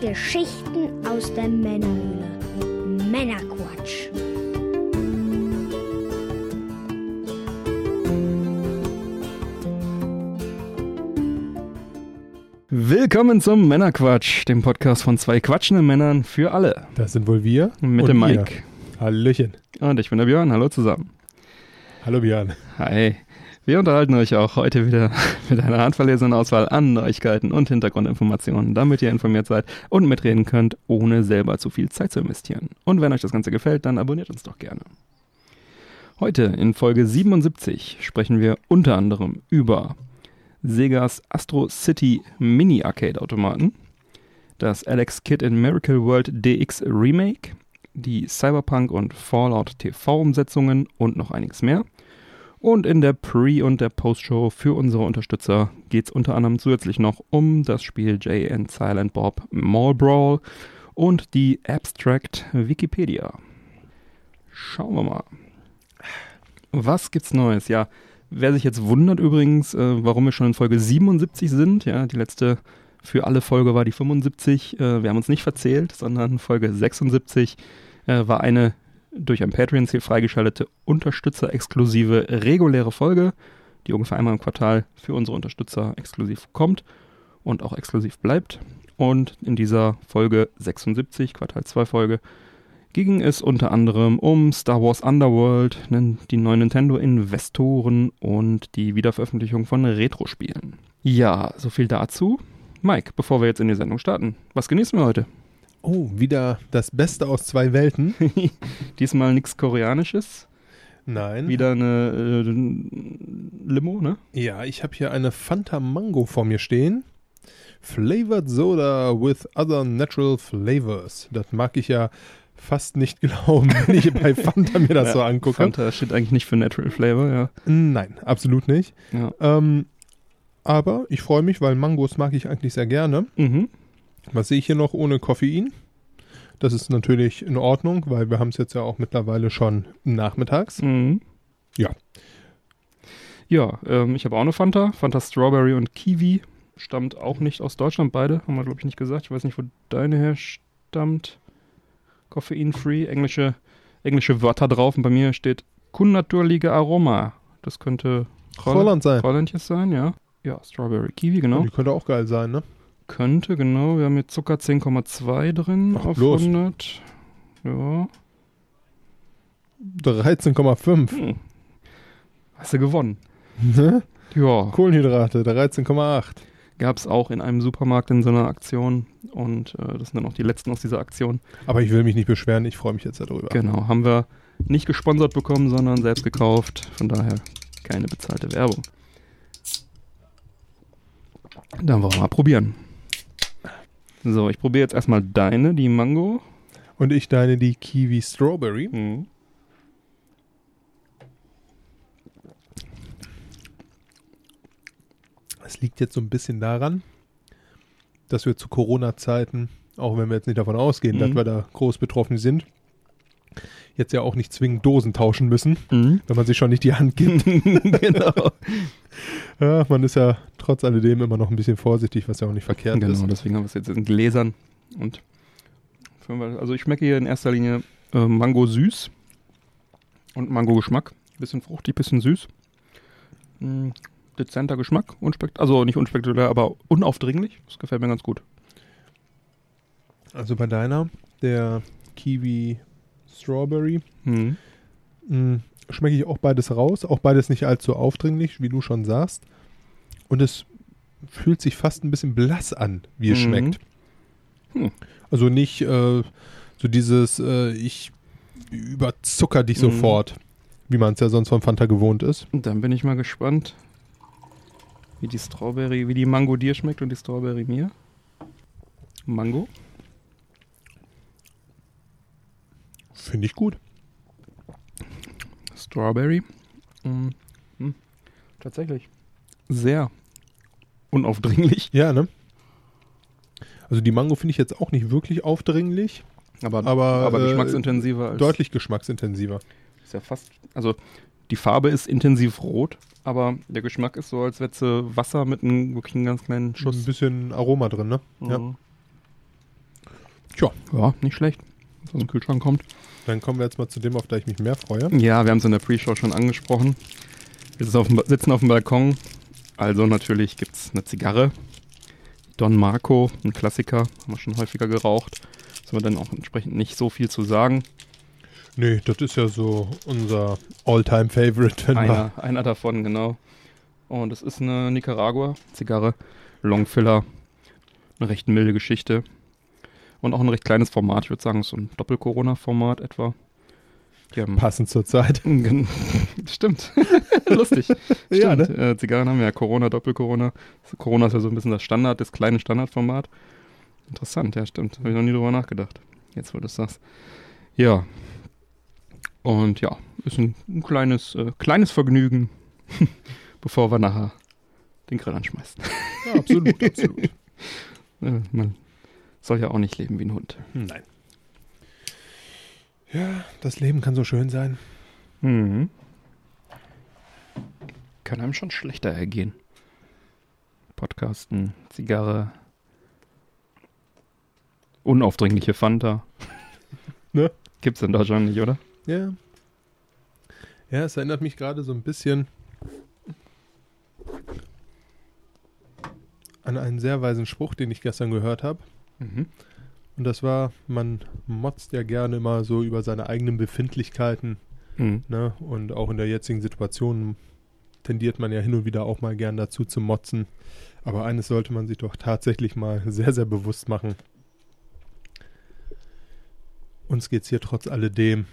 Geschichten aus der Männerhöhle. Männerquatsch. Willkommen zum Männerquatsch, dem Podcast von zwei quatschenden Männern für alle. Das sind wohl wir. Mit und dem ihr. Mike. Hallöchen. Und ich bin der Björn. Hallo zusammen. Hallo Björn. Hi. Wir unterhalten euch auch heute wieder mit einer handverlesenen Auswahl an Neuigkeiten und Hintergrundinformationen, damit ihr informiert seid und mitreden könnt, ohne selber zu viel Zeit zu investieren. Und wenn euch das Ganze gefällt, dann abonniert uns doch gerne. Heute in Folge 77 sprechen wir unter anderem über Segas Astro City Mini Arcade Automaten, das Alex Kidd in Miracle World DX Remake, die Cyberpunk und Fallout TV Umsetzungen und noch einiges mehr. Und in der Pre- und der Post-Show für unsere Unterstützer geht es unter anderem zusätzlich noch um das Spiel Jay and Silent Bob Mall Brawl und die Abstract Wikipedia. Schauen wir mal. Was gibt's Neues? Ja, wer sich jetzt wundert übrigens, äh, warum wir schon in Folge 77 sind, ja, die letzte für alle Folge war die 75. Äh, wir haben uns nicht verzählt, sondern Folge 76 äh, war eine durch ein Patreon-Ziel freigeschaltete Unterstützer-exklusive reguläre Folge, die ungefähr einmal im Quartal für unsere Unterstützer exklusiv kommt und auch exklusiv bleibt. Und in dieser Folge 76, Quartal 2 Folge, ging es unter anderem um Star Wars Underworld, die neuen Nintendo-Investoren und die Wiederveröffentlichung von Retro-Spielen. Ja, so viel dazu. Mike, bevor wir jetzt in die Sendung starten, was genießen wir heute? Oh, wieder das Beste aus zwei Welten. Diesmal nichts Koreanisches. Nein. Wieder eine äh, Limo, ne? Ja, ich habe hier eine Fanta Mango vor mir stehen. Flavored Soda with other natural flavors. Das mag ich ja fast nicht glauben, wenn ich bei Fanta mir das so angucke. Fanta steht eigentlich nicht für Natural Flavor, ja. Nein, absolut nicht. ja. Ähm, aber ich freue mich, weil Mangos mag ich eigentlich sehr gerne. Mhm. Was sehe ich hier noch ohne Koffein? Das ist natürlich in Ordnung, weil wir haben es jetzt ja auch mittlerweile schon nachmittags. Mhm. Ja. Ja, ähm, ich habe auch eine Fanta. Fanta Strawberry und Kiwi. Stammt auch nicht aus Deutschland, beide. Haben wir, glaube ich, nicht gesagt. Ich weiß nicht, wo deine herstammt. Koffein-free. Englische, englische Wörter drauf. Und bei mir steht Kunnaturlige Aroma. Das könnte Holland sein. Hollandjes sein, ja. Ja, Strawberry Kiwi, genau. Die könnte auch geil sein, ne? Könnte, genau. Wir haben hier Zucker 10,2 drin Ach, auf bloß. 100. Ja. 13,5. Hm. Hast du gewonnen. Ne? Ja. Kohlenhydrate, 13,8. Gab es auch in einem Supermarkt in so einer Aktion. Und äh, das sind dann auch die letzten aus dieser Aktion. Aber ich will mich nicht beschweren, ich freue mich jetzt darüber. Genau. Haben wir nicht gesponsert bekommen, sondern selbst gekauft. Von daher keine bezahlte Werbung. Dann wollen wir mal probieren. So, ich probiere jetzt erstmal deine, die Mango. Und ich deine die Kiwi Strawberry. Mhm. Das liegt jetzt so ein bisschen daran, dass wir zu Corona-Zeiten, auch wenn wir jetzt nicht davon ausgehen, Mhm. dass wir da groß betroffen sind, jetzt ja auch nicht zwingend Dosen tauschen müssen, Mhm. wenn man sich schon nicht die Hand gibt. genau. Ja, man ist ja trotz alledem immer noch ein bisschen vorsichtig, was ja auch nicht verkehrt Genau, ist. deswegen haben wir es jetzt in Gläsern. Und also ich schmecke hier in erster Linie äh, Mango süß und Mango Geschmack. Bisschen fruchtig, bisschen süß. Mm, dezenter Geschmack, unspekt also nicht unspektakulär, aber unaufdringlich. Das gefällt mir ganz gut. Also bei deiner, der Kiwi Strawberry, Mhm. mh, schmecke ich auch beides raus. Auch beides nicht allzu aufdringlich, wie du schon sagst. Und es fühlt sich fast ein bisschen blass an, wie es Mhm. schmeckt. Hm. Also nicht äh, so dieses, äh, ich überzucker dich Mhm. sofort, wie man es ja sonst von Fanta gewohnt ist. Und dann bin ich mal gespannt, wie die Strawberry, wie die Mango dir schmeckt und die Strawberry mir. Mango. Finde ich gut. Strawberry. Mm, mm, tatsächlich. Sehr unaufdringlich. Ja, ne? Also die Mango finde ich jetzt auch nicht wirklich aufdringlich, Aber, aber, aber äh, geschmacksintensiver als. deutlich geschmacksintensiver. Ist ja fast. Also die Farbe ist intensiv rot, aber der Geschmack ist so, als hätte Wasser mit einem wirklich einem ganz kleinen Ein Schuss. bisschen Aroma drin, ne? Ja. Mhm. Tja, Ja, nicht schlecht. Was aus dem Kühlschrank kommt. Dann kommen wir jetzt mal zu dem, auf das ich mich mehr freue. Ja, wir haben es in der Pre-Show schon angesprochen. Wir sitzen auf dem, sitzen auf dem Balkon. Also natürlich gibt es eine Zigarre. Don Marco, ein Klassiker, haben wir schon häufiger geraucht. Soll man dann auch entsprechend nicht so viel zu sagen. Nee, das ist ja so unser All-Time-Favorite, wir Einer, einer davon, genau. Und es ist eine Nicaragua-Zigarre. Longfiller. Eine recht milde Geschichte. Und auch ein recht kleines Format. Ich würde sagen, so ein Doppel-Corona-Format etwa. Passend zur Zeit. Stimmt. Lustig. Ja, Stimmt. Äh, Zigarren haben ja Corona, Doppel-Corona. Corona ist ja so ein bisschen das Standard, das kleine Standardformat. Interessant, ja, stimmt. Habe ich noch nie drüber nachgedacht. Jetzt, wo du es sagst. Ja. Und ja, ist ein, ein kleines, äh, kleines Vergnügen, bevor wir nachher den Grill anschmeißen. Ja, absolut, absolut. Äh, Man soll ja auch nicht leben wie ein Hund. Nein. Ja, das Leben kann so schön sein. Mhm. Kann einem schon schlechter ergehen. Podcasten, Zigarre, unaufdringliche Fanta. Ne? Gibt's in Deutschland nicht, oder? Ja. Ja, es erinnert mich gerade so ein bisschen an einen sehr weisen Spruch, den ich gestern gehört habe. Mhm. Und das war, man motzt ja gerne immer so über seine eigenen Befindlichkeiten. Mhm. Ne? Und auch in der jetzigen Situation tendiert man ja hin und wieder auch mal gern dazu zu motzen. Aber eines sollte man sich doch tatsächlich mal sehr, sehr bewusst machen. Uns geht's hier trotz alledem,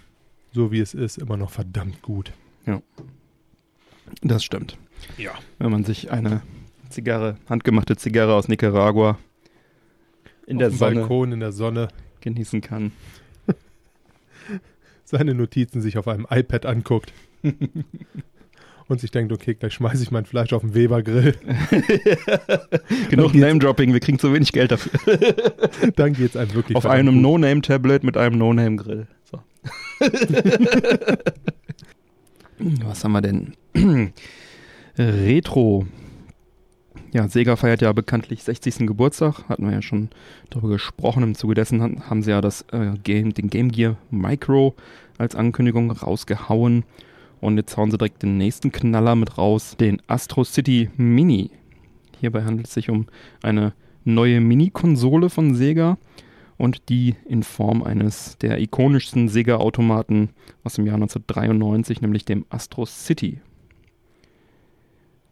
so wie es ist, immer noch verdammt gut. Das stimmt. Ja. Wenn man sich eine Zigarre, handgemachte Zigarre aus Nicaragua in Auf der dem Sonne Balkon in der Sonne genießen kann. seine Notizen sich auf einem iPad anguckt und sich denkt, okay, gleich schmeiße ich mein Fleisch auf den Weber-Grill. Genug Name-Dropping, wir kriegen zu wenig Geld dafür. Dann geht's einem wirklich Auf einem. No-Name-Tablet mit einem No-Name-Grill. So. Was haben wir denn? Retro. Ja, Sega feiert ja bekanntlich 60. Geburtstag. Hatten wir ja schon darüber gesprochen. Im Zuge dessen haben sie ja das äh, Game, den Game Gear Micro als Ankündigung rausgehauen. Und jetzt hauen sie direkt den nächsten Knaller mit raus, den Astro City Mini. Hierbei handelt es sich um eine neue Mini-Konsole von Sega und die in Form eines der ikonischsten Sega-Automaten aus dem Jahr 1993, nämlich dem Astro City.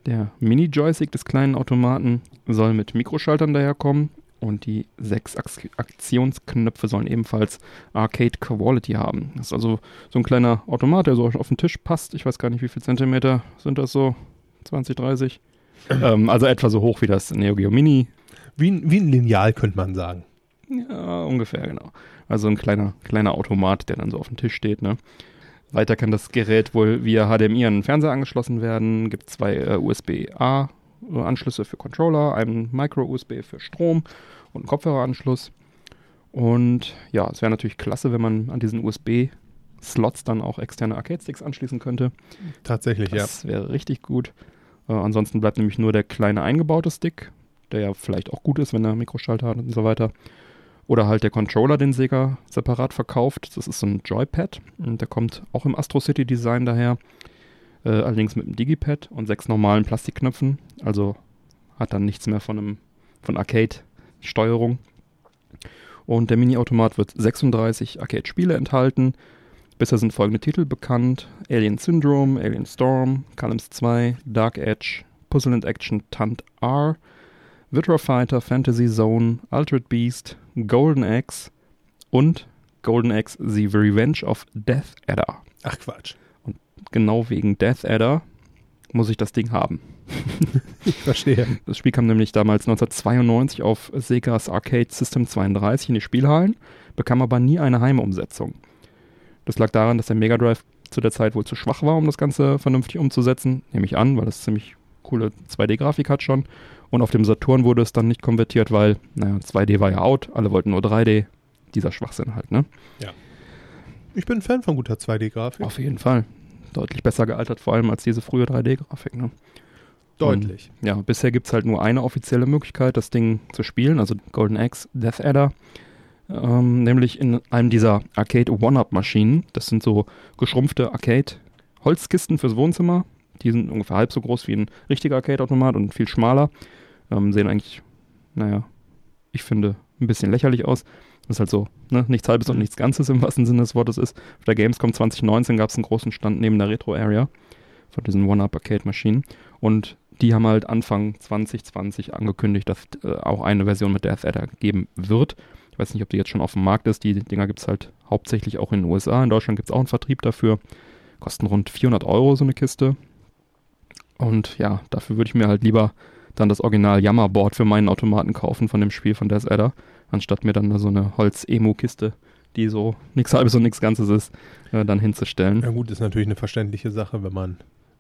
Der Mini-Joystick des kleinen Automaten soll mit Mikroschaltern daherkommen und die sechs Ak Aktionsknöpfe sollen ebenfalls Arcade Quality haben. Das ist also so ein kleiner Automat, der so auf den Tisch passt. Ich weiß gar nicht, wie viel Zentimeter sind das so? 20, 30? ähm, also etwa so hoch wie das Neo Geo Mini Wie, ein- wie ein Lineal, könnte man sagen. ja, ungefähr, genau. Also ein kleiner, kleiner Automat, der dann so auf dem Tisch steht, ne? Weiter kann das Gerät wohl via HDMI an den Fernseher angeschlossen werden. Gibt zwei äh, USB-A-Anschlüsse für Controller, einen Micro-USB für Strom und einen Kopfhöreranschluss. Und ja, es wäre natürlich klasse, wenn man an diesen USB-Slots dann auch externe Arcade-Sticks anschließen könnte. Tatsächlich, ja. Das wäre richtig gut. Äh, ansonsten bleibt nämlich nur der kleine eingebaute Stick, der ja vielleicht auch gut ist, wenn er Mikroschalter hat und so weiter. Oder halt der Controller, den Sega separat verkauft. Das ist so ein Joypad. Und der kommt auch im Astro City Design daher. Äh, allerdings mit einem Digipad und sechs normalen Plastikknöpfen. Also hat dann nichts mehr von von Arcade-Steuerung. Und der Mini-Automat wird 36 Arcade-Spiele enthalten. Bisher sind folgende Titel bekannt: Alien Syndrome, Alien Storm, Columns 2, Dark Edge, Puzzle and Action Tant R, Virtua Fighter, Fantasy Zone, Altered Beast, Golden Axe und Golden Axe The Revenge of Death Adder. Ach Quatsch. Genau wegen Death Adder muss ich das Ding haben. Ich verstehe. Das Spiel kam nämlich damals 1992 auf Segas Arcade System 32 in die Spielhallen, bekam aber nie eine Heimumsetzung. Das lag daran, dass der Mega Drive zu der Zeit wohl zu schwach war, um das Ganze vernünftig umzusetzen, nehme ich an, weil das ziemlich coole 2D-Grafik hat schon. Und auf dem Saturn wurde es dann nicht konvertiert, weil, naja, 2D war ja out, alle wollten nur 3D. Dieser Schwachsinn halt, ne? Ich bin Fan von guter 2D-Grafik. Auf jeden Fall. Deutlich besser gealtert, vor allem als diese frühe 3D-Grafik, ne? Deutlich. Ja, bisher gibt es halt nur eine offizielle Möglichkeit, das Ding zu spielen, also Golden Axe Death Adder. Ähm, nämlich in einem dieser Arcade One-Up-Maschinen. Das sind so geschrumpfte Arcade-Holzkisten fürs Wohnzimmer. Die sind ungefähr halb so groß wie ein richtiger Arcade-Automat und viel schmaler. Ähm, sehen eigentlich, naja, ich finde, ein bisschen lächerlich aus. Das ist halt so, ne, nichts halbes und nichts Ganzes im wahrsten Sinne des Wortes ist. Auf der Gamescom 2019 gab es einen großen Stand neben der Retro-Area von diesen One-Up-Arcade-Maschinen. Und die haben halt Anfang 2020 angekündigt, dass äh, auch eine Version mit Death Adder geben wird. Ich weiß nicht, ob die jetzt schon auf dem Markt ist. Die Dinger gibt es halt hauptsächlich auch in den USA. In Deutschland gibt es auch einen Vertrieb dafür. Kosten rund 400 Euro so eine Kiste. Und ja, dafür würde ich mir halt lieber dann das Original Yammer-Board für meinen Automaten kaufen von dem Spiel von Death Adder, anstatt mir dann so eine Holz-Emo-Kiste, die so nichts halbes und nichts Ganzes ist, äh, dann hinzustellen. Ja gut, ist natürlich eine verständliche Sache, wenn man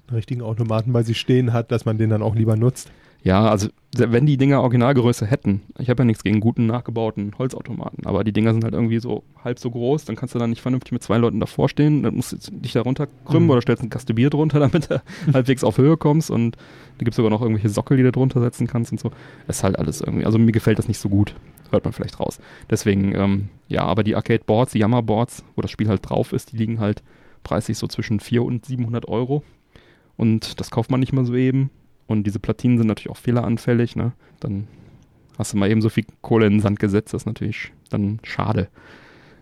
einen richtigen Automaten bei sich stehen hat, dass man den dann auch lieber nutzt. Ja, also wenn die Dinger Originalgröße hätten, ich habe ja nichts gegen guten nachgebauten Holzautomaten, aber die Dinger sind halt irgendwie so halb so groß, dann kannst du dann nicht vernünftig mit zwei Leuten davor stehen, dann musst du dich da runterkrümmen Mhm. oder stellst ein Kaste Bier drunter, damit du halbwegs auf Höhe kommst und da gibt es sogar noch irgendwelche Sockel, die du drunter setzen kannst und so. Das ist halt alles irgendwie, also mir gefällt das nicht so gut, hört man vielleicht raus. Deswegen, ähm, ja, aber die Arcade-Boards, die Yammer-Boards, wo das Spiel halt drauf ist, die liegen halt preislich so zwischen 400 und 700 Euro und das kauft man nicht mal so eben. Und diese Platinen sind natürlich auch fehleranfällig, ne? Dann hast du mal eben so viel Kohle in den Sand gesetzt, das ist natürlich dann schade.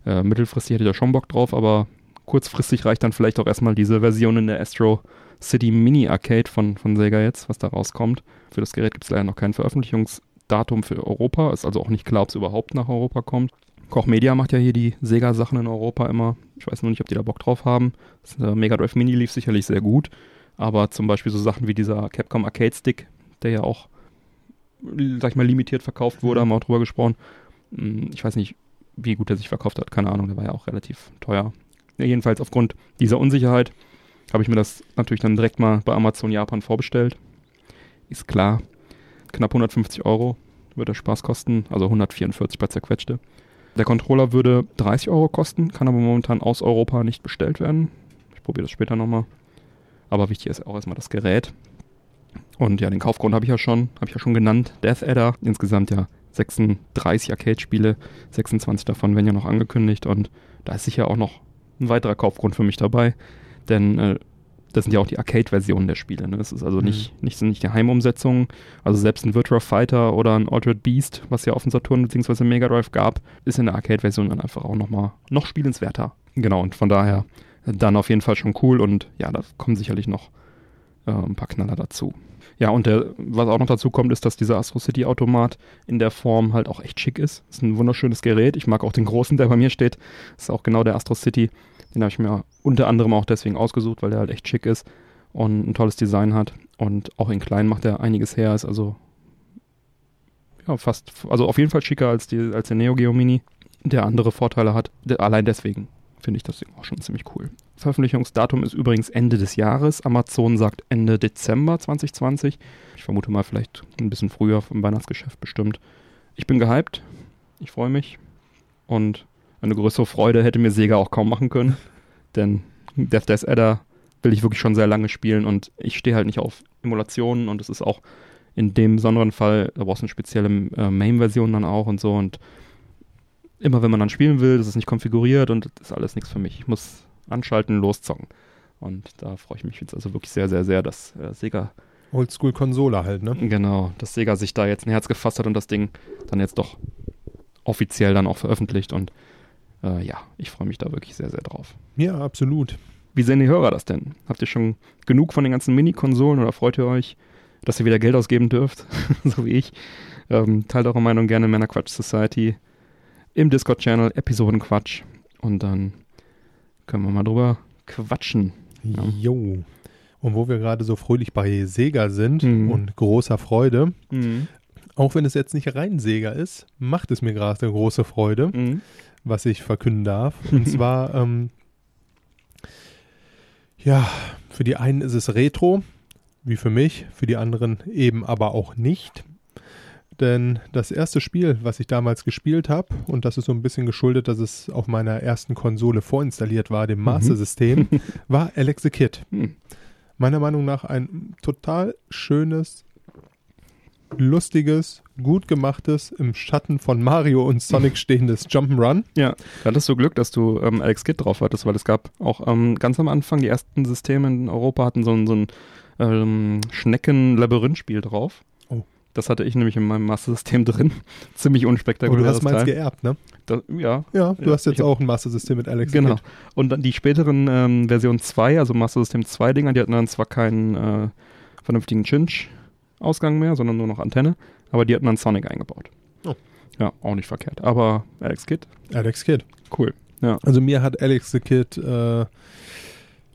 Äh, mittelfristig hätte ich da schon Bock drauf, aber kurzfristig reicht dann vielleicht auch erstmal diese Version in der Astro City Mini Arcade von, von Sega jetzt, was da rauskommt. Für das Gerät gibt es leider noch kein Veröffentlichungsdatum für Europa, ist also auch nicht klar, ob es überhaupt nach Europa kommt. Koch Media macht ja hier die Sega-Sachen in Europa immer. Ich weiß nur nicht, ob die da Bock drauf haben. Das äh, Mega Drive Mini lief sicherlich sehr gut. Aber zum Beispiel so Sachen wie dieser Capcom Arcade Stick, der ja auch, sag ich mal, limitiert verkauft wurde, haben wir auch drüber gesprochen. Hm, Ich weiß nicht, wie gut er sich verkauft hat, keine Ahnung, der war ja auch relativ teuer. Ja, jedenfalls aufgrund dieser Unsicherheit habe ich mir das natürlich dann direkt mal bei Amazon Japan vorbestellt. Ist klar, knapp 150 Euro wird der Spaß kosten, also 144 bei zerquetschte. Der Controller würde 30 Euro kosten, kann aber momentan aus Europa nicht bestellt werden. Ich probiere das später nochmal. Aber wichtig ist auch erstmal das Gerät. Und ja, den Kaufgrund habe ich ja schon, habe ich ja schon genannt. Death Adder, insgesamt ja 36 Arcade-Spiele, 26 davon werden ja noch angekündigt und da ist sicher auch noch ein weiterer Kaufgrund für mich dabei, denn äh, das sind ja auch die Arcade-Versionen der Spiele. Ne? Das ist also Mhm. nicht, nicht, sind nicht die Heimumsetzungen. Also selbst ein Virtua Fighter oder ein Altered Beast, was ja auf dem Saturn bzw. Mega Drive gab, ist in der Arcade-Version dann einfach auch nochmal noch spielenswerter. Genau, und von daher dann auf jeden Fall schon cool und ja, da kommen sicherlich noch äh, ein paar Knaller dazu. Ja, und der, was auch noch dazu kommt, ist, dass dieser Astro City Automat in der Form halt auch echt schick ist. Ist ein wunderschönes Gerät. Ich mag auch den großen, der bei mir steht. Ist auch genau der Astro City. Den habe ich mir unter anderem auch deswegen ausgesucht, weil der halt echt schick ist und ein tolles Design hat. Und auch in klein macht er einiges her. Ist also ja fast, also auf jeden Fall schicker als, die, als der Neo Geo Mini, der andere Vorteile hat. Allein deswegen finde ich das Ding auch schon ziemlich cool. Veröffentlichungsdatum ist übrigens Ende des Jahres. Amazon sagt Ende Dezember 2020. Ich vermute mal vielleicht ein bisschen früher vom Weihnachtsgeschäft bestimmt. Ich bin gehypt. Ich freue mich. Und eine größere Freude hätte mir Sega auch kaum machen können. Denn Death Death Adder will ich wirklich schon sehr lange spielen und ich stehe halt nicht auf Emulationen und es ist auch in dem besonderen Fall, da brauchst du eine spezielle äh, Main-Version dann auch und so und immer wenn man dann spielen will, das ist nicht konfiguriert und das ist alles nichts für mich. Ich muss anschalten, loszocken. Und da freue ich mich jetzt also wirklich sehr, sehr, sehr, dass äh, Sega, Oldschool-Konsole halt, ne? genau, dass Sega sich da jetzt ein Herz gefasst hat und das Ding dann jetzt doch offiziell dann auch veröffentlicht und äh, ja, ich freue mich da wirklich sehr, sehr drauf. Ja, absolut. Wie sehen die Hörer das denn? Habt ihr schon genug von den ganzen Mini-Konsolen oder freut ihr euch, dass ihr wieder Geld ausgeben dürft, so wie ich? Ähm, teilt eure Meinung gerne in meiner Quatsch Society im Discord-Channel Episodenquatsch und dann können wir mal drüber quatschen. Ja. Jo. Und wo wir gerade so fröhlich bei Sega sind Mhm. und großer Freude, auch wenn es jetzt nicht rein Sega ist, macht es mir gerade große Freude, Mhm. was ich verkünden darf. Und zwar, ähm, ja, für die einen ist es Retro, wie für mich, für die anderen eben aber auch nicht. Denn das erste Spiel, was ich damals gespielt habe, und das ist so ein bisschen geschuldet, dass es auf meiner ersten Konsole vorinstalliert war, dem Master-System, war Alex the Kid. Mhm. Meiner Meinung nach ein total schönes, lustiges, gut gemachtes, im Schatten von Mario und Sonic stehendes Jump'n'Run. Ja, da hattest du Glück, dass du ähm, Alex Kidd drauf hattest, weil es gab auch ähm, ganz am Anfang, die ersten Systeme in Europa hatten so ein, so ein ähm, Schnecken-Labyrinth-Spiel drauf. Das hatte ich nämlich in meinem Master-System drin. Ziemlich unspektakulär. du hast meins geerbt, ne? ja, Ja, du Ja, hast jetzt auch ein Master-System mit Alex. Genau. Kidd. Und dann die späteren ähm, Version 2, also Master System 2 Dinger, die hatten dann zwar keinen äh, vernünftigen Chinch-Ausgang mehr, sondern nur noch Antenne, aber die hatten dann Sonic eingebaut. Oh. Ja, auch nicht verkehrt. Aber Alex Kidd, Alex Kidd. cool. Ja. Also mir hat Alex the Kid äh,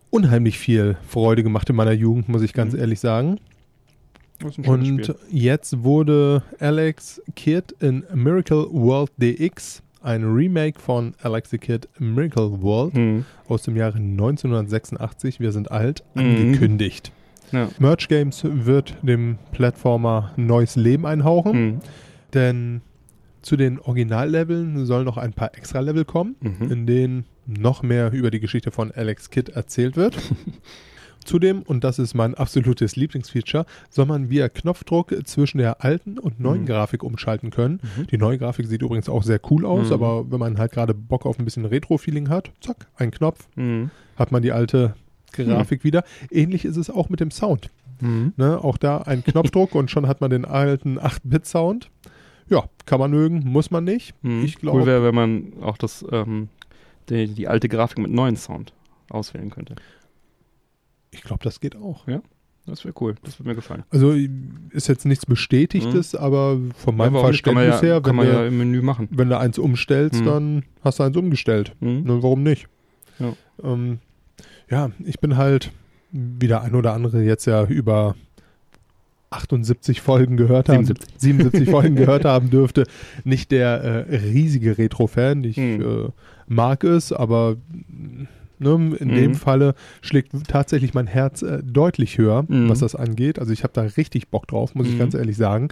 unheimlich viel Freude gemacht in meiner Jugend, muss ich ganz Mhm. ehrlich sagen. Das ist ein schönes Und Spiel. jetzt wurde Alex Kidd in Miracle World DX ein Remake von Alex the Kid Miracle World Mhm. aus dem Jahre 1986. Wir sind alt, Mhm. angekündigt. Ja. Merge Games wird dem Plattformer neues Leben einhauchen, Mhm. denn zu den Originalleveln sollen noch ein paar Extra-Level kommen, Mhm. in denen noch mehr über die Geschichte von Alex Kidd erzählt wird. Zudem, und das ist mein absolutes Lieblingsfeature, soll man via Knopfdruck zwischen der alten und neuen Mhm. Grafik umschalten können. Mhm. Die neue Grafik sieht übrigens auch sehr cool aus, Mhm. aber wenn man halt gerade Bock auf ein bisschen Retro-Feeling hat, zack, ein Knopf, Mhm. hat man die alte Grafik wieder. Ähnlich ist es auch mit dem Sound. Mhm. Ne? Auch da ein Knopfdruck und schon hat man den alten 8-Bit-Sound. Ja, kann man mögen, muss man nicht. Mhm. Ich glaube, cool wäre, wenn man auch das, ähm, die, die alte Grafik mit neuen Sound auswählen könnte. Ich glaube, das geht auch. Das wäre cool. Das würde mir gefallen. Also ist jetzt nichts Bestätigtes, aber von meinem Ja, Verständnis ja, her, wenn man du, ja im Menü machen. wenn du eins umstellst, Mhm. dann hast du eins umgestellt. Mhm. Ne, warum nicht? Ja. Ähm, ja, ich bin halt, wie der ein oder andere jetzt ja über 78 Folgen gehört haben, 77. 77 Folgen gehört haben dürfte, nicht der äh, riesige Retro-Fan. Ich Mhm. äh, mag es, aber ne, in Mhm. dem Falle schlägt tatsächlich mein Herz äh, deutlich höher, Mhm. was das angeht. Also ich habe da richtig Bock drauf, muss ich Mhm. ganz ehrlich sagen.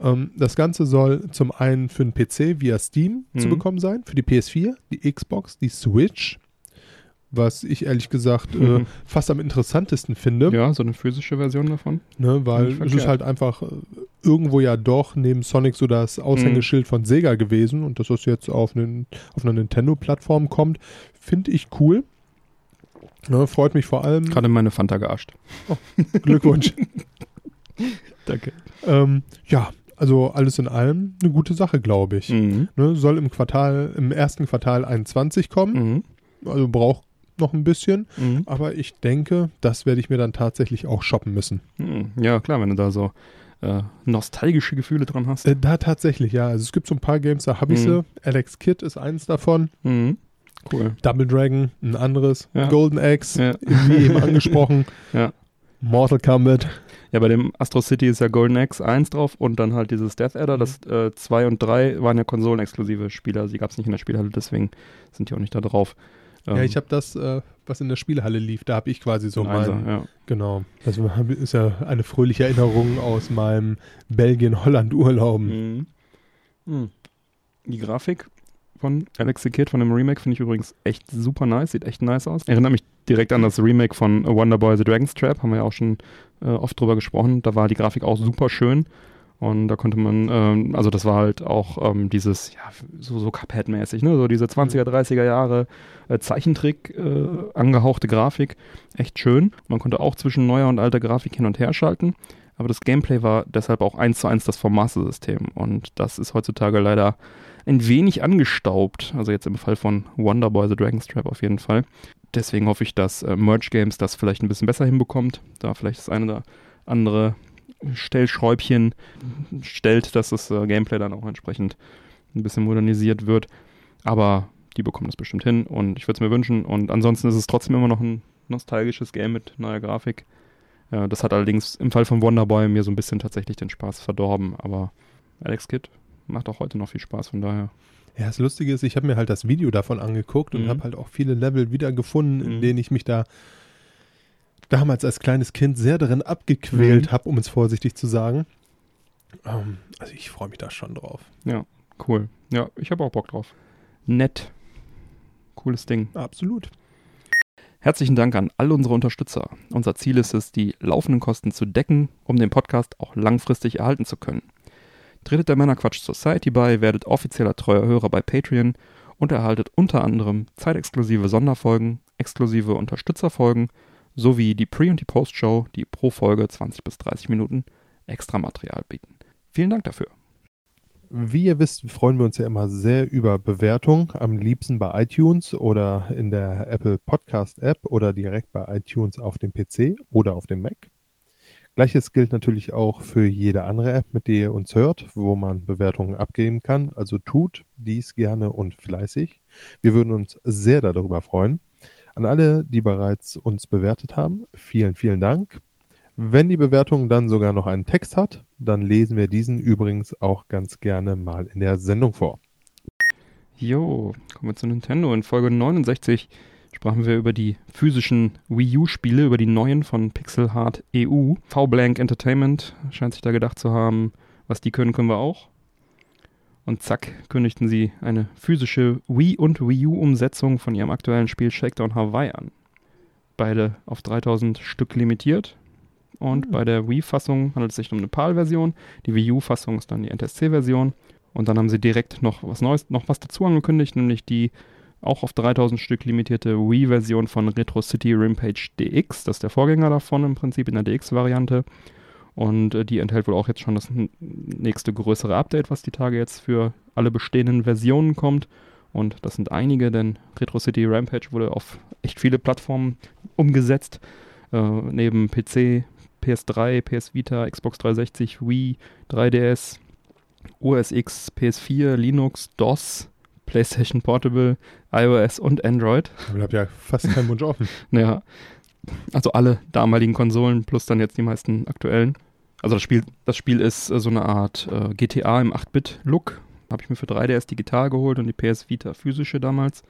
Ähm, das Ganze soll zum einen für den PC via Steam zu Mhm. bekommen sein, für die PS4, die Xbox, die Switch, was ich ehrlich gesagt äh, Mhm. fast am interessantesten finde, Ja, so eine physische Version davon. ne, weil es ist halt einfach äh, irgendwo ja doch neben Sonic so das Aushängeschild von Sega gewesen und dass das jetzt auf, einen, auf einer Nintendo-Plattform kommt, finde ich cool. Ne, freut mich vor allem. Gerade meine Fanta geascht. Glückwunsch. Danke. ähm, ja, also alles in allem eine gute Sache, glaube ich. Mhm. Ne, soll im Quartal, im ersten Quartal 21 kommen, Mhm. also braucht noch ein bisschen, Mhm. aber ich denke, das werde ich mir dann tatsächlich auch shoppen müssen. Mhm. Ja, klar, wenn du da so äh, nostalgische Gefühle dran hast. Äh, da tatsächlich, ja. Also es gibt so ein paar Games, da habe ich Mhm. sie. Alex Kidd ist eins davon. Mhm. Cool. Double Dragon, ein anderes. Ja. Golden Axe, Ja. wie eben angesprochen. Ja. Mortal Kombat. Ja, bei dem Astro City ist ja Golden Axe 1 drauf und dann halt dieses Death Adder. Das 2 und 3 waren ja konsolenexklusive Spiele. Also die gab es nicht in der Spielhalle, deswegen sind die auch nicht da drauf. ja, ich habe das, äh, was in der Spielhalle lief, da habe ich quasi so so Einser, mein, ja. genau. Das ist ja eine fröhliche Erinnerung aus meinem Belgien-Holland-Urlauben. Mhm. Mhm. Die Grafik von Alex the Kid, von dem Remake, finde ich übrigens echt super nice. Sieht echt nice aus. Erinnert mich direkt an das Remake von Wonder Boy The Dragon's Trap. Haben wir ja auch schon äh, oft drüber gesprochen. Da war die Grafik auch super schön. Und da konnte man, ähm, also das war halt auch ähm, dieses, ja, so, so Cuphead-mäßig, ne? So diese 20er, 30er Jahre äh, Zeichentrick äh, angehauchte Grafik. Echt schön. Man konnte auch zwischen neuer und alter Grafik hin und her schalten. Aber das Gameplay war deshalb auch eins zu eins das vom Master-System. Und das ist heutzutage leider ein wenig angestaubt. Also jetzt im Fall von Wonder Boy The Dragon's Trap auf jeden Fall. Deswegen hoffe ich, dass äh, Merge Games das vielleicht ein bisschen besser hinbekommt. Da vielleicht das eine oder andere Stellschräubchen stellt, dass das äh, Gameplay dann auch entsprechend ein bisschen modernisiert wird. Aber die bekommen das bestimmt hin und ich würde es mir wünschen. Und ansonsten ist es trotzdem immer noch ein nostalgisches Game mit neuer Grafik. Äh, das hat allerdings im Fall von Wonderboy mir so ein bisschen tatsächlich den Spaß verdorben. Aber Alex Kidd macht auch heute noch viel Spaß, von daher. Ja, das Lustige ist, ich habe mir halt das Video davon angeguckt und Mhm. habe halt auch viele Level wiedergefunden, in Mhm. denen ich mich da damals als kleines Kind sehr darin abgequält Mhm. habe, um es vorsichtig zu sagen. Ähm, also ich freue mich da schon drauf. Cool. Ja, ich habe auch Bock drauf. Nett. Cooles Ding. Absolut. Herzlichen Dank an all unsere Unterstützer. Unser Ziel ist es, die laufenden Kosten zu decken, um den Podcast auch langfristig erhalten zu können. Tretet der Männerquatsch Society bei, werdet offizieller treuer Hörer bei Patreon und erhaltet unter anderem zeitexklusive Sonderfolgen, exklusive Unterstützerfolgen sowie die Pre- und die Post-Show, die pro Folge 20 bis 30 Minuten extra Material bieten. Vielen Dank dafür. Wie ihr wisst, freuen wir uns ja immer sehr über Bewertungen, am liebsten bei iTunes oder in der Apple Podcast App oder direkt bei iTunes auf dem PC oder auf dem Mac. Gleiches gilt natürlich auch für jede andere App, mit der ihr uns hört, wo man Bewertungen abgeben kann. Also tut dies gerne und fleißig. Wir würden uns sehr darüber freuen. An alle, die bereits uns bewertet haben, vielen, vielen Dank. Wenn die Bewertung dann sogar noch einen Text hat, dann lesen wir diesen übrigens auch ganz gerne mal in der Sendung vor. Jo, kommen wir zu Nintendo. In Folge 69 sprachen wir über die physischen Wii U-Spiele, über die neuen von Pixel Heart EU. V-Blank Entertainment scheint sich da gedacht zu haben, was die können, können wir auch. Und zack, kündigten sie eine physische Wii und Wii U-Umsetzung von ihrem aktuellen Spiel Shakedown Hawaii an. Beide auf 3000 Stück limitiert. Und Mhm. bei der Wii-Fassung handelt es sich um eine PAL-Version. Die Wii U-Fassung ist dann die NTSC-Version. Und dann haben sie direkt noch was Neues, noch was dazu angekündigt, nämlich die auch auf 3000 Stück limitierte Wii-Version von Retro City Rampage DX. Das ist der Vorgänger davon im Prinzip in der DX-Variante. Und äh, die enthält wohl auch jetzt schon das nächste größere Update, was die Tage jetzt für alle bestehenden Versionen kommt. Und das sind einige, denn Retro City Rampage wurde auf echt viele Plattformen umgesetzt. Äh, neben PC, PS3, PS Vita, Xbox 360, Wii, 3DS, OS X, PS4, Linux, DOS, PlayStation Portable, iOS und Android. Ihr habt ja fast keinen Wunsch offen. Ja. Also alle damaligen Konsolen plus dann jetzt die meisten aktuellen. Also das Spiel, das Spiel ist äh, so eine Art äh, GTA im 8-Bit-Look. Habe ich mir für 3DS digital geholt und die PS Vita physische damals.